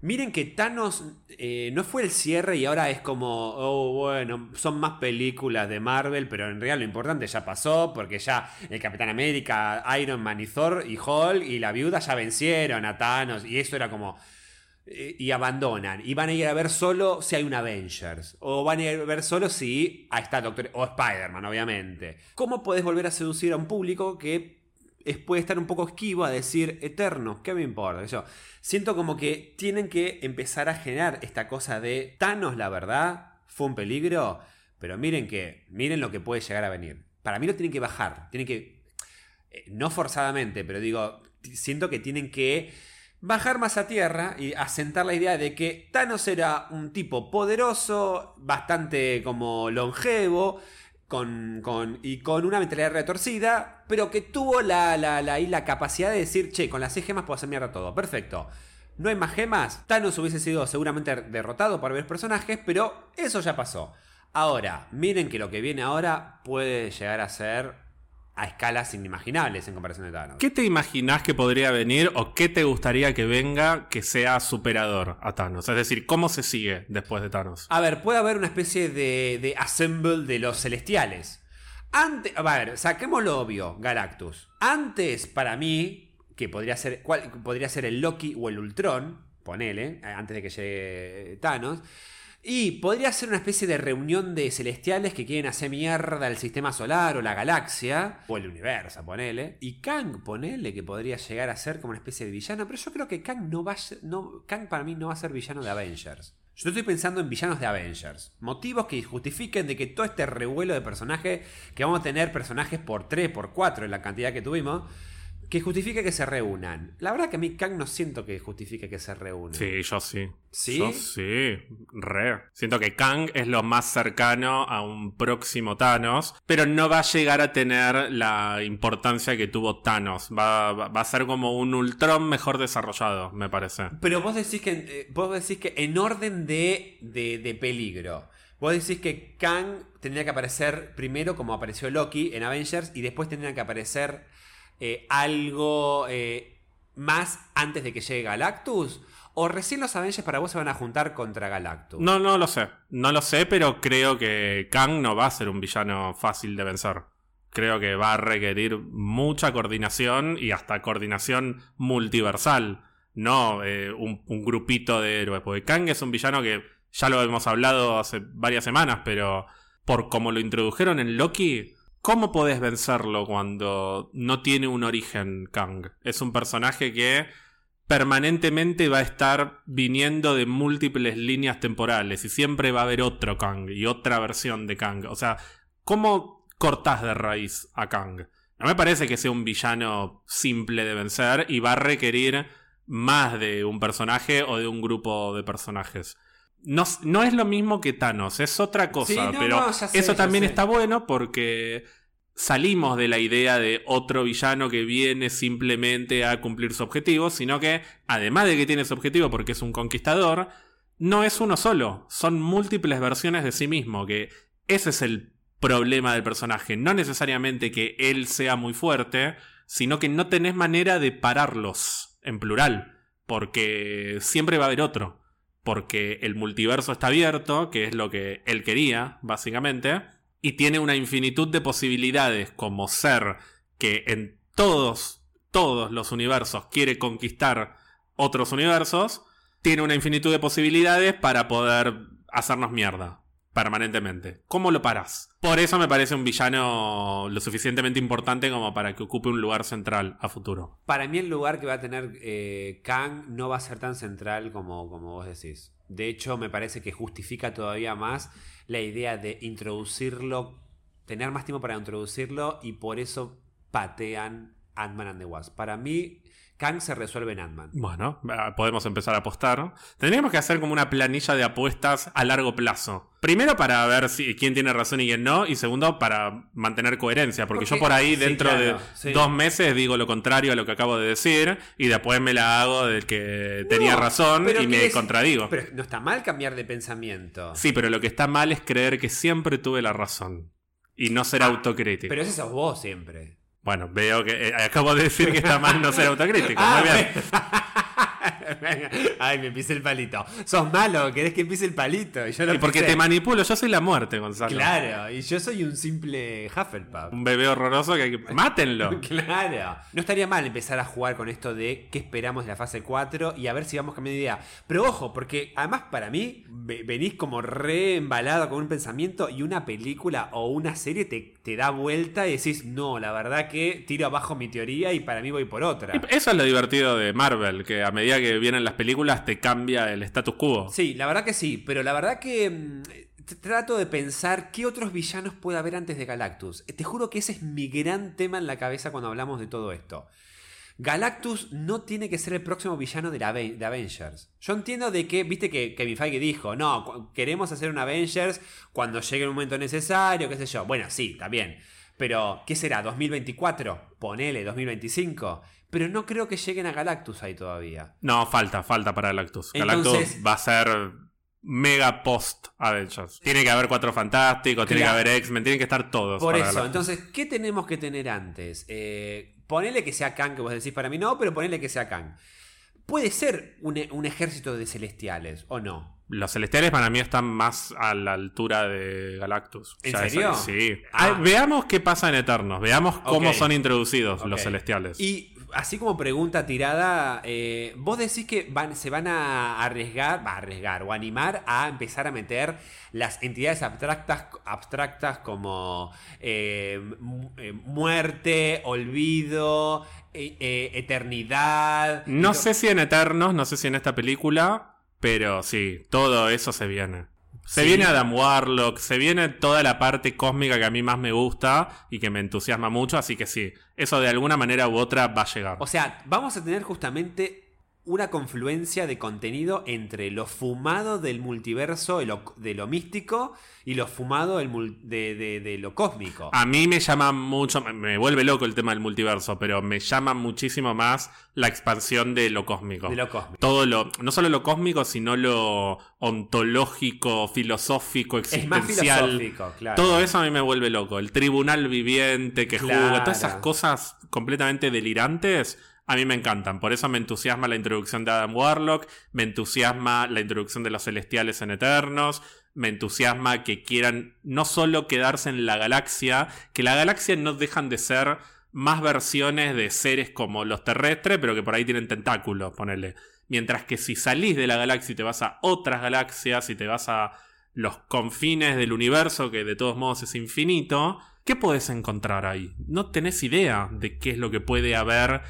S2: Miren que Thanos eh, no fue el cierre y ahora es como, oh, bueno, son más películas de Marvel, pero en realidad lo importante ya pasó, porque ya el Capitán América, Iron Man y Thor y Hulk y la viuda ya vencieron a Thanos y eso era como... Eh, y abandonan. Y van a ir a ver solo si hay un Avengers. O van a ir a ver solo si está Doctor... O Spider-Man, obviamente. ¿Cómo puedes volver a seducir a un público que puede estar un poco esquivo a decir eterno, ¿qué me importa? Yo siento como que tienen que empezar a generar esta cosa de Thanos, la verdad, fue un peligro, pero miren que, miren lo que puede llegar a venir. Para mí lo tienen que bajar, tienen que, eh, no forzadamente, pero digo, siento que tienen que bajar más a tierra y asentar la idea de que Thanos era un tipo poderoso, bastante como longevo, con, y con una mentalidad retorcida, pero que tuvo la, la, la, capacidad de decir, che, con las seis gemas puedo hacer mierda todo. Perfecto. No hay más gemas. Thanos hubiese sido seguramente derrotado por varios personajes, pero eso ya pasó. Ahora, miren que lo que viene ahora puede llegar a ser a escalas inimaginables en comparación de Thanos.
S1: ¿Qué te imaginas que podría venir o qué te gustaría que venga que sea superador a Thanos? Es decir, ¿cómo se sigue después de Thanos?
S2: A ver, puede haber una especie de, de assemble de los celestiales. Antes, a ver, saquemos lo obvio, Galactus. Antes, para mí, que podría ser, cuál, podría ser el Loki o el Ultron, ponele, eh, antes de que llegue Thanos. Y podría ser una especie de reunión de celestiales que quieren hacer mierda el sistema solar o la galaxia, o el universo, ponele. Y Kang, ponele, que podría llegar a ser como una especie de villano, pero yo creo que Kang no va no, Kang para mí no va a ser villano de Avengers. Yo estoy pensando en villanos de Avengers. Motivos que justifiquen de que todo este revuelo de personajes, que vamos a tener personajes por 3, por 4 en la cantidad que tuvimos, que justifique que se reúnan. La verdad que a mí Kang no siento que justifique que se reúnan.
S1: Sí, yo sí.
S2: ¿Sí?
S1: Yo sí, re. Siento que Kang es lo más cercano a un próximo Thanos, pero no va a llegar a tener la importancia que tuvo Thanos. Va, va- va a ser como un Ultron mejor desarrollado, me parece.
S2: Pero vos decís que, eh, vos decís que en orden de, de, de peligro. Vos decís que Kang tendría que aparecer primero como apareció Loki en Avengers y después tendría que aparecer eh, algo eh, más antes de que llegue Galactus. ¿O recién los Avengers para vos se van a juntar contra Galactus?
S1: No, no lo sé. No lo sé, pero creo que Kang no va a ser un villano fácil de vencer. Creo que va a requerir mucha coordinación y hasta coordinación multiversal. No eh, un, un grupito de héroes. Porque Kang es un villano que ya lo hemos hablado hace varias semanas, pero por como lo introdujeron en Loki, ¿cómo podés vencerlo cuando no tiene un origen Kang? Es un personaje que permanentemente va a estar viniendo de múltiples líneas temporales y siempre va a haber otro Kang y otra versión de Kang. O sea, ¿cómo cortás de raíz a Kang? No me parece que sea un villano simple de vencer y va a requerir más de un personaje o de un grupo de personajes. No, no es lo mismo que Thanos, es otra cosa,
S2: Sí, no,
S1: pero
S2: no, ya sé,
S1: eso también
S2: sé.
S1: está bueno porque salimos de la idea de otro villano que viene simplemente a cumplir su objetivo, sino que, además de que tiene su objetivo porque es un conquistador, no es uno solo, son múltiples versiones de sí mismo, que ese es el problema del personaje, no necesariamente que él sea muy fuerte, sino que no tenés manera de pararlos en plural, porque siempre va a haber otro, porque el multiverso está abierto, que es lo que él quería, básicamente, y tiene una infinitud de posibilidades como ser que en todos, todos los universos quiere conquistar otros universos, tiene una infinitud de posibilidades para poder hacernos mierda permanentemente. ¿Cómo lo parás? Por eso me parece un villano lo suficientemente importante como para que ocupe un lugar central a futuro.
S2: Para mí el lugar que va a tener eh, Kang no va a ser tan central como, como vos decís. De hecho, me parece que justifica todavía más la idea de introducirlo, tener más tiempo para introducirlo y por eso patean Ant-Man and the Wasp. Para mí, Kang se resuelve en Ant-Man.
S1: Bueno, podemos empezar a apostar. Tendríamos que hacer como una planilla de apuestas a largo plazo. Primero para ver si, quién tiene razón y quién no. Y segundo para mantener coherencia. Porque,
S2: Porque-
S1: yo por ahí
S2: sí,
S1: dentro
S2: claro,
S1: de
S2: sí.
S1: dos meses digo lo contrario a lo que acabo de decir. Y después me la hago del que tenía razón y me contradigo.
S2: Pero no está mal cambiar de pensamiento.
S1: Sí, pero lo que está mal es creer que siempre tuve la razón. Y no ser
S2: Ah,
S1: autocrítico.
S2: Pero ese sos vos siempre.
S1: Bueno, veo que eh, acabo de decir que está mal no ser autocrítico.
S2: Ah,
S1: Muy bien.
S2: Ay, me pisé el palito. Sos malo, querés que pise el palito. Y yo lo
S1: Y porque
S2: pisé.
S1: te manipulo, yo soy la muerte, Gonzalo.
S2: Claro, y yo soy un simple Hufflepuff.
S1: Un bebé horroroso que hay que. ¡Mátenlo!
S2: Claro. No estaría mal empezar a jugar con esto de qué esperamos de la fase 4 y a ver si vamos cambiando de idea. Pero ojo, porque además para mí ve- venís como re embalado con un pensamiento y una película o una serie te, te da vuelta y decís, no, la verdad que tiro abajo mi teoría y para mí voy por otra.
S1: Y Eso es lo divertido de Marvel, que a medida que vienen las películas te cambia el status quo.
S2: Sí, la verdad que sí, pero la verdad que mm, trato de pensar qué otros villanos puede haber antes de Galactus. Eh, Te juro que ese es mi gran tema en la cabeza cuando hablamos de todo esto. Galactus no tiene que ser el próximo villano de, la de Avengers. Yo entiendo de que, viste que Kevin Feige dijo, no, queremos hacer un Avengers cuando llegue el momento necesario, qué sé yo. Bueno, sí, bien. Pero, ¿qué será? ¿2024? Ponele, 2025. Pero no creo que lleguen a Galactus ahí todavía.
S1: No, falta, falta para Galactus.
S2: Entonces-
S1: Galactus va a ser mega post Avengers. Tiene que haber cuatro fantásticos, tiene que haber X-Men, tienen que estar todos.
S2: Por eso,
S1: Galactus.
S2: entonces, ¿qué tenemos que tener antes? Eh, ponele que sea Kang, que vos decís para mí no, pero ponele que sea Kang. Puede ser un, e- un ejército de celestiales, ¿o no?
S1: Los celestiales para mí están más a la altura de Galactus.
S2: ¿En
S1: O sea,
S2: serio?
S1: sí.
S2: Ah.
S1: Veamos qué pasa en Eternos. Veamos cómo son introducidos los celestiales.
S2: Y, así como pregunta tirada, eh, vos decís que van, se van a arriesgar, va a arriesgar o animar a empezar a meter las entidades abstractas, abstractas como eh, eh, muerte, olvido, eternidad.
S1: No sé si en Eternos, no sé si en esta película, pero sí, todo eso se viene. Se
S2: Sí.
S1: viene Adam Warlock, se viene toda la parte cósmica que a mí más me gusta y que me entusiasma mucho, así que sí, eso de alguna manera u otra va a llegar.
S2: O sea, vamos a tener justamente una confluencia de contenido entre lo fumado del multiverso, de lo, de lo místico, y lo fumado del de, de- de lo cósmico.
S1: A mí me llama mucho, me- vuelve loco el tema del multiverso, pero me llama muchísimo más la expansión de lo cósmico.
S2: De lo cósmico.
S1: Todo lo, no solo lo cósmico, sino lo ontológico, filosófico,
S2: Es más
S1: existencial.
S2: filosófico, claro.
S1: Todo eso a mí me vuelve loco. El tribunal viviente que
S2: Claro.
S1: juzga, todas esas cosas completamente delirantes, a mí me encantan. Por eso me entusiasma la introducción de Adam Warlock, me entusiasma la introducción de los celestiales en Eternos, me entusiasma que quieran no solo quedarse en la galaxia, que la galaxia no dejan de ser más versiones de seres como los terrestres, pero que por ahí tienen tentáculos, ponele. Mientras que si salís de la galaxia y te vas a otras galaxias y te vas a los confines del universo, que de todos modos es infinito, ¿qué podés encontrar ahí? No tenés idea de qué es lo que puede haber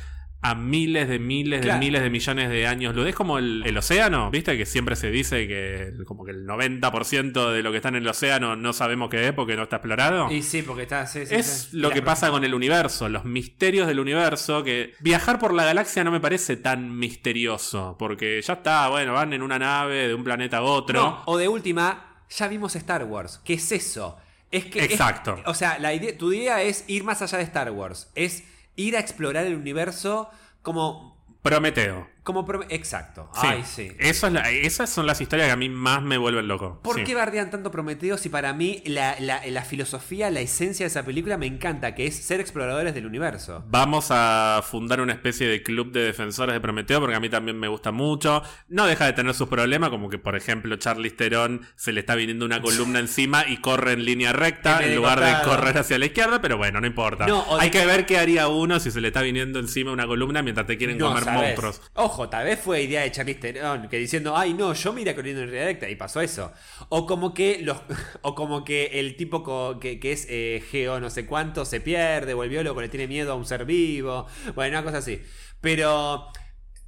S1: a miles de miles
S2: Claro.
S1: de miles de millones de años. Lo es como el, el océano, ¿viste? Que siempre se dice que como que el 90% de lo que está en el océano no sabemos qué es porque no está explorado.
S2: Y sí, porque está. sí, sí,
S1: Es
S2: sí.
S1: lo que pasa con el universo, los misterios del universo, que viajar por la galaxia no me parece tan misterioso, porque ya está, bueno, van en una nave de un planeta a otro.
S2: No, o de última, ya vimos Star Wars. ¿Qué es eso? Es que. es-
S1: Exacto.
S2: o sea, la idea, tu idea es ir más allá de Star Wars. Es ir a explorar el universo como.
S1: Prometeo.
S2: Como exacto.
S1: Sí.
S2: Ay, sí.
S1: Eso es la- esas son las historias que a mí más me vuelven loco.
S2: ¿Por
S1: Sí.
S2: qué bardean tanto Prometeo si para mí la, la- la filosofía, la esencia de esa película me encanta, que es ser exploradores del universo?
S1: Vamos a fundar una especie de club de defensores de Prometeo porque a mí también me gusta mucho. No deja de tener sus problemas, como que por ejemplo Charlize Theron se le está viniendo una columna encima y corre en línea recta
S2: En de
S1: lugar de correr hacia la izquierda, pero bueno, no importa.
S2: No,
S1: Hay que ver qué haría uno si se le está viniendo encima una columna mientras te quieren
S2: No
S1: comer
S2: sabes.
S1: monstruos.
S2: Ojo, tal vez fue idea de Charlize Theron que diciendo, ay no, yo me iría corriendo en línea recta y pasó eso. O como que los, o como que el tipo que, es eh, geo no sé cuánto se pierde, o el biólogo le tiene miedo a un ser vivo. Bueno, una cosa así. Pero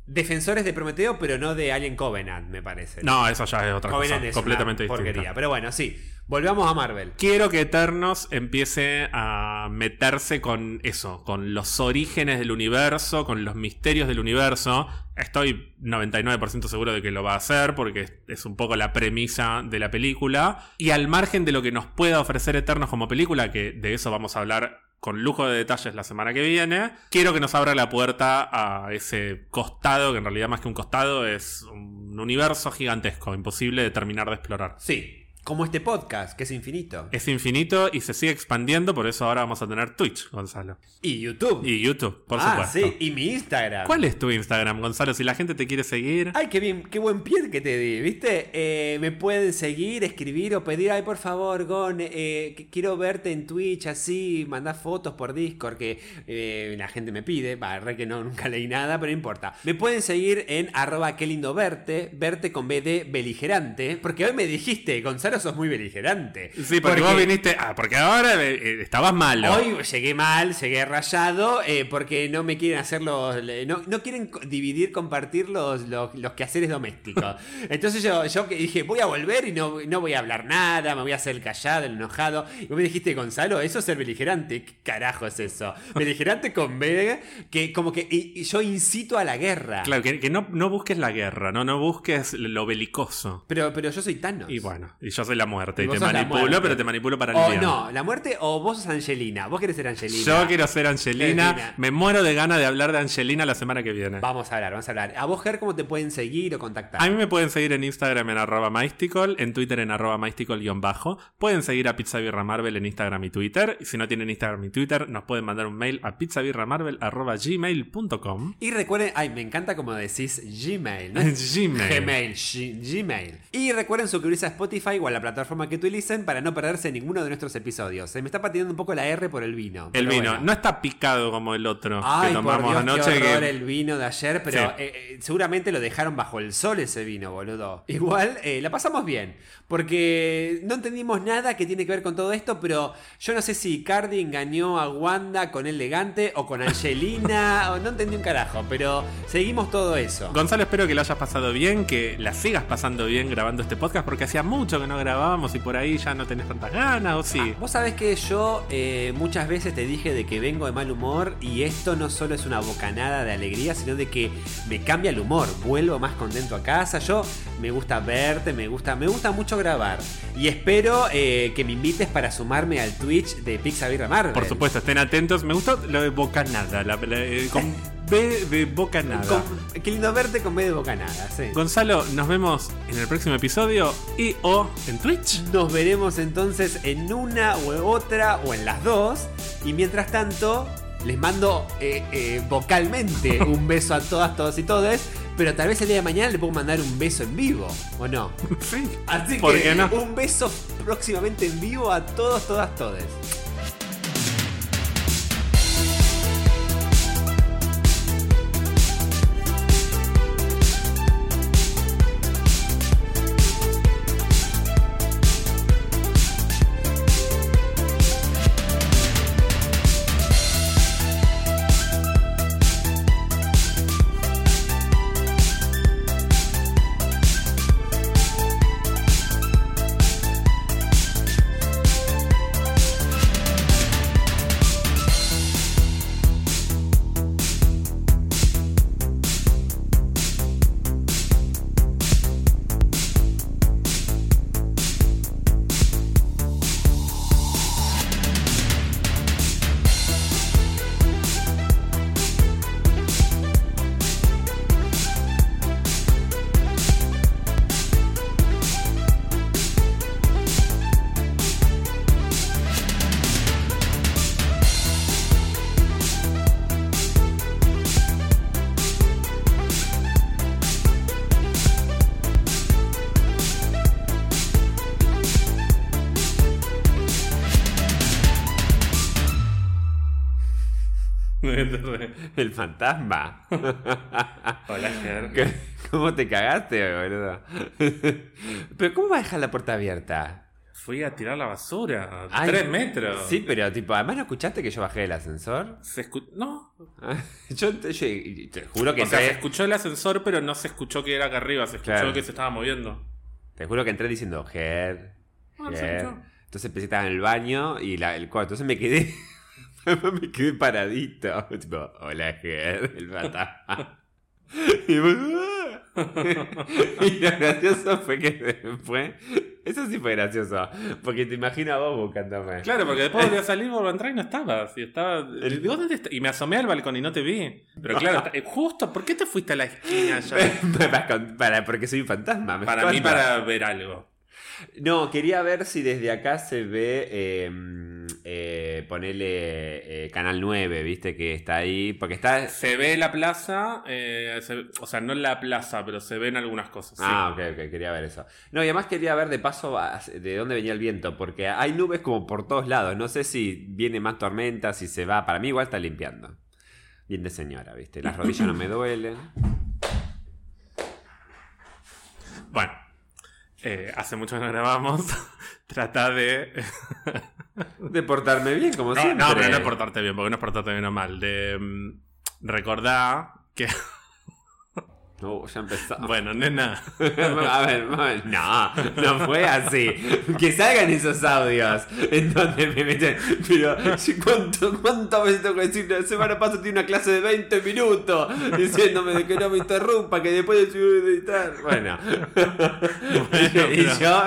S2: defensores de Prometeo, pero no de Alien Covenant, me parece.
S1: No, eso ya es otra
S2: Covenant
S1: cosa.
S2: es
S1: Completamente
S2: una porquería.
S1: distinta.
S2: Pero bueno, sí. Volvamos a Marvel.
S1: Quiero que Eternos empiece a meterse con eso, con los orígenes del universo, con los misterios del universo. Estoy 99% seguro de que lo va a hacer porque es un poco la premisa de la película. Y al margen de lo que nos pueda ofrecer Eternos como película, que de eso vamos a hablar con lujo de detalles la semana que viene, quiero que nos abra la puerta a ese costado, que en realidad más que un costado es un universo gigantesco, imposible de terminar de explorar.
S2: Sí. Como este podcast, que es infinito.
S1: Es infinito y se sigue expandiendo, por eso ahora vamos a tener Twitch, Gonzalo.
S2: Y YouTube.
S1: Y YouTube, por
S2: ah,
S1: supuesto.
S2: sí. Y mi Instagram.
S1: ¿Cuál es tu Instagram, Gonzalo? Si la gente te quiere seguir.
S2: Ay, qué bien, qué buen pie que te di, ¿viste? Eh, me pueden seguir, escribir o pedir, ay, por favor, Gon, eh, quiero verte en Twitch así, mandar fotos por Discord, que eh, la gente me pide, va, re que no, nunca leí nada, pero no importa. Me pueden seguir en arroba qué lindo verte, verte con B de beligerante, porque hoy me dijiste, Gonzalo, sos muy beligerante.
S1: Sí, porque, vos viniste. Ah, porque ahora eh, eh, estabas malo.
S2: Hoy llegué mal, llegué rayado, eh, porque no me quieren hacer los. No, no quieren dividir, compartir los, los, los quehaceres domésticos. Entonces yo, yo dije, voy a volver y no, no voy a hablar nada, me voy a hacer el callado, el enojado. Y vos me dijiste, Gonzalo, eso es ser beligerante. ¿Qué carajo es eso? Beligerante con B, que como que y- y yo incito a la guerra.
S1: Claro, que, que no, no busques la guerra, ¿no? No busques lo belicoso.
S2: Pero, pero yo soy Thanos.
S1: Y bueno, y yo soy la muerte.
S2: Y
S1: te manipulo, pero te manipulo para el
S2: O
S1: bien.
S2: no, la muerte o vos sos Angelina. Vos querés ser Angelina.
S1: Yo quiero ser Angelina.
S2: Angelina.
S1: Me muero de ganas de hablar de Angelina la semana que viene.
S2: Vamos a hablar, vamos a hablar. A vos, Ger, ¿cómo te pueden seguir o contactar?
S1: A mí me pueden seguir en Instagram en arroba mystical, en Twitter en arroba mystical-bajo. Pueden seguir a Pizza Birra Marvel en Instagram y Twitter. Y si no tienen Instagram y Twitter, nos pueden mandar un mail a pizzabirramarvel arroba gmail.com.
S2: Y recuerden, ay, me encanta como decís Gmail,
S1: Gmail.
S2: Gmail, Gmail. Y recuerden suscribirse a Spotify o a la plataforma que utilicen para no perderse ninguno de nuestros episodios. Se me está patinando un poco la R por el vino.
S1: El vino.
S2: bueno.
S1: No está picado como el otro
S2: Ay,
S1: que tomamos
S2: por Dios,
S1: anoche.
S2: qué horror
S1: que-
S2: el vino de ayer, pero
S1: Sí.
S2: eh, eh, seguramente lo dejaron bajo el sol ese vino, boludo. Igual eh, la pasamos bien, porque no entendimos nada que tiene que ver con todo esto, pero yo no sé si Cardi engañó a Wanda con Elegante o con Angelina, o no entendí un carajo, pero seguimos todo eso.
S1: Gonzalo, espero que lo hayas pasado bien, que la sigas pasando bien grabando este podcast, porque hacía mucho que no grabábamos y por ahí ya no tenés tantas ganas, ¿o sí?
S2: Ah, Vos sabés que yo eh, muchas veces te dije de que vengo de mal humor y esto no solo es una bocanada de alegría, sino de que me cambia el humor, vuelvo más contento a casa. Yo me gusta verte, me gusta, me gusta mucho grabar y espero eh, que me invites para sumarme al Twitch de Pixabirra Marvel.
S1: Por supuesto, estén atentos. Me gustó lo de bocanada, la, la- eh, con B de bocanada.
S2: Con- qué lindo verte con B de bocanada, sí.
S1: Gonzalo, nos vemos en el próximo episodio y o en Twitch.
S2: Nos veremos entonces en una o otra o en las dos. Y mientras tanto, les mando eh, eh, vocalmente un beso a todas, todos y todes. Pero tal vez el día de mañana le puedo mandar un beso en vivo, ¿o no?
S1: Sí.
S2: Así
S1: ¿Por
S2: que
S1: no?
S2: un beso próximamente en vivo a todos, todas, todes. El fantasma.
S1: Hola, Ger.
S2: ¿Qué- ¿Cómo te cagaste, boludo? Pero ¿cómo vas a dejar la puerta abierta?
S1: Fui a tirar la basura.
S2: Ay,
S1: Tres metros.
S2: Sí, pero tipo, además no escuchaste que yo bajé del ascensor.
S1: Se escu- no.
S2: Yo te, yo- te juro que
S1: O sea, se escuchó el ascensor, pero no se escuchó que era acá arriba. Se escuchó
S2: Claro.
S1: que se estaba moviendo.
S2: te juro que entré diciendo Ger.
S1: Ah, se
S2: Ger".
S1: escuchó.
S2: Entonces empecé a estar en el baño y la- el cuarto. Entonces me quedé. Me quedé paradito. Tipo, hola Ger, el fantasma. Y, "Ah". y lo gracioso fue que después. Eso sí fue gracioso. Porque te imagino a vos buscándome.
S1: Claro, porque después volví a salir, volví a entrar y no estabas. Y estaba. Digo, ¿dónde está? Y me asomé al balcón y no te vi. Pero claro, eh, justo, ¿por qué te fuiste a la esquina ya?
S2: para, porque soy un fantasma. me
S1: Para mí, para ver algo.
S2: No, quería ver si desde acá se ve, eh, eh, ponele eh, Canal 9, viste que está ahí, porque está...
S1: Se ve la plaza, eh, se- o sea, no la plaza, pero se ven algunas cosas. sí.
S2: Ah, ok, ok, quería ver eso. No, y además quería ver de paso de dónde venía el viento, porque hay nubes como por todos lados, no sé si viene más tormenta, si se va, para mí igual está limpiando. Bien de señora, viste, las rodillas no me duelen.
S1: Bueno, eh, hace mucho que no grabamos. Trata de.
S2: De portarme bien, como
S1: No,
S2: siempre.
S1: no, pero no portarte bien, porque no es portarte bien o mal. De mm, recordar que.
S2: No, ya empezó.
S1: Bueno, nena.
S2: a ver, a ver, no, no fue así. Que salgan esos audios en donde me meten. Pero, ¿cuánto, ¿cuántas veces tengo que decir? La semana pasada tiene una clase de 20 minutos diciéndome de que no me interrumpa, que después de editar. Bueno, y
S1: pero-
S2: yo,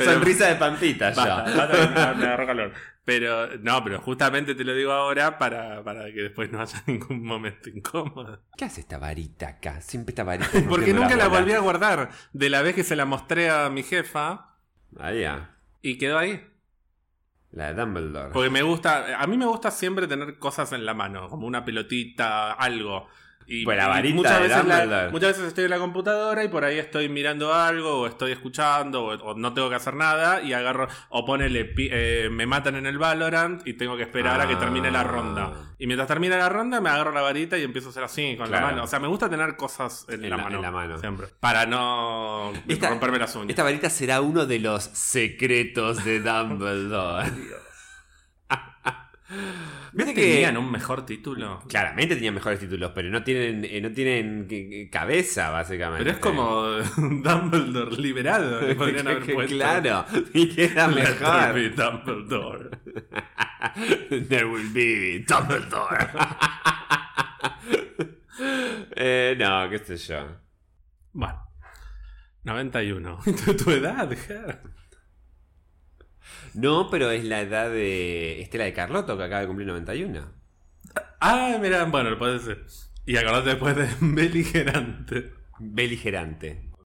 S2: sonrisa de pampita,
S1: Basta,
S2: yo.
S1: basta, me agarró calor. Pero, no, pero justamente te lo digo ahora para, para que después no haya ningún momento incómodo.
S2: ¿Qué hace esta varita acá? Siempre esta varita.
S1: Porque nunca la volví a guardar. De la vez que se la mostré a mi jefa
S2: Ahí ya.
S1: y quedó ahí.
S2: La de Dumbledore.
S1: Porque me gusta, a mí me gusta siempre tener cosas en la mano, como una pelotita, algo. Y,
S2: Pues la
S1: y
S2: varita
S1: muchas, veces la- muchas veces estoy en la computadora y por ahí estoy mirando algo o estoy escuchando o, o no tengo que hacer nada y agarro o ponele eh, me matan en el Valorant y tengo que esperar a que termine la
S2: Ah.
S1: ronda. Y mientras termina la ronda me agarro la varita y empiezo a hacer así con
S2: Claro.
S1: la mano. O sea, me gusta tener cosas en,
S2: En
S1: la,
S2: la-
S1: mano,
S2: en la mano.
S1: siempre para no
S2: Esta-
S1: romperme las uñas.
S2: Esta varita será uno de los secretos de Dumbledore.
S1: ¿Viste
S2: Viste que
S1: tenían un mejor título?
S2: claramente tenían mejores títulos, pero no tienen, eh, no tienen eh, cabeza, básicamente.
S1: Pero es como Dumbledore liberado. Le podrían haber
S2: Que-
S1: puesto.
S2: claro, y queda
S1: Let there
S2: mejor.
S1: be Dumbledore.
S2: There will be Dumbledore. eh, no, qué sé yo.
S1: Bueno. 91. ¿Tu, tu edad, Ger?
S2: No, pero es la edad de Estela de Carlotto, que acaba de cumplir 91.
S1: Ah, mira, bueno, puede ser. Y acordate después de Beligerante.
S2: Beligerante.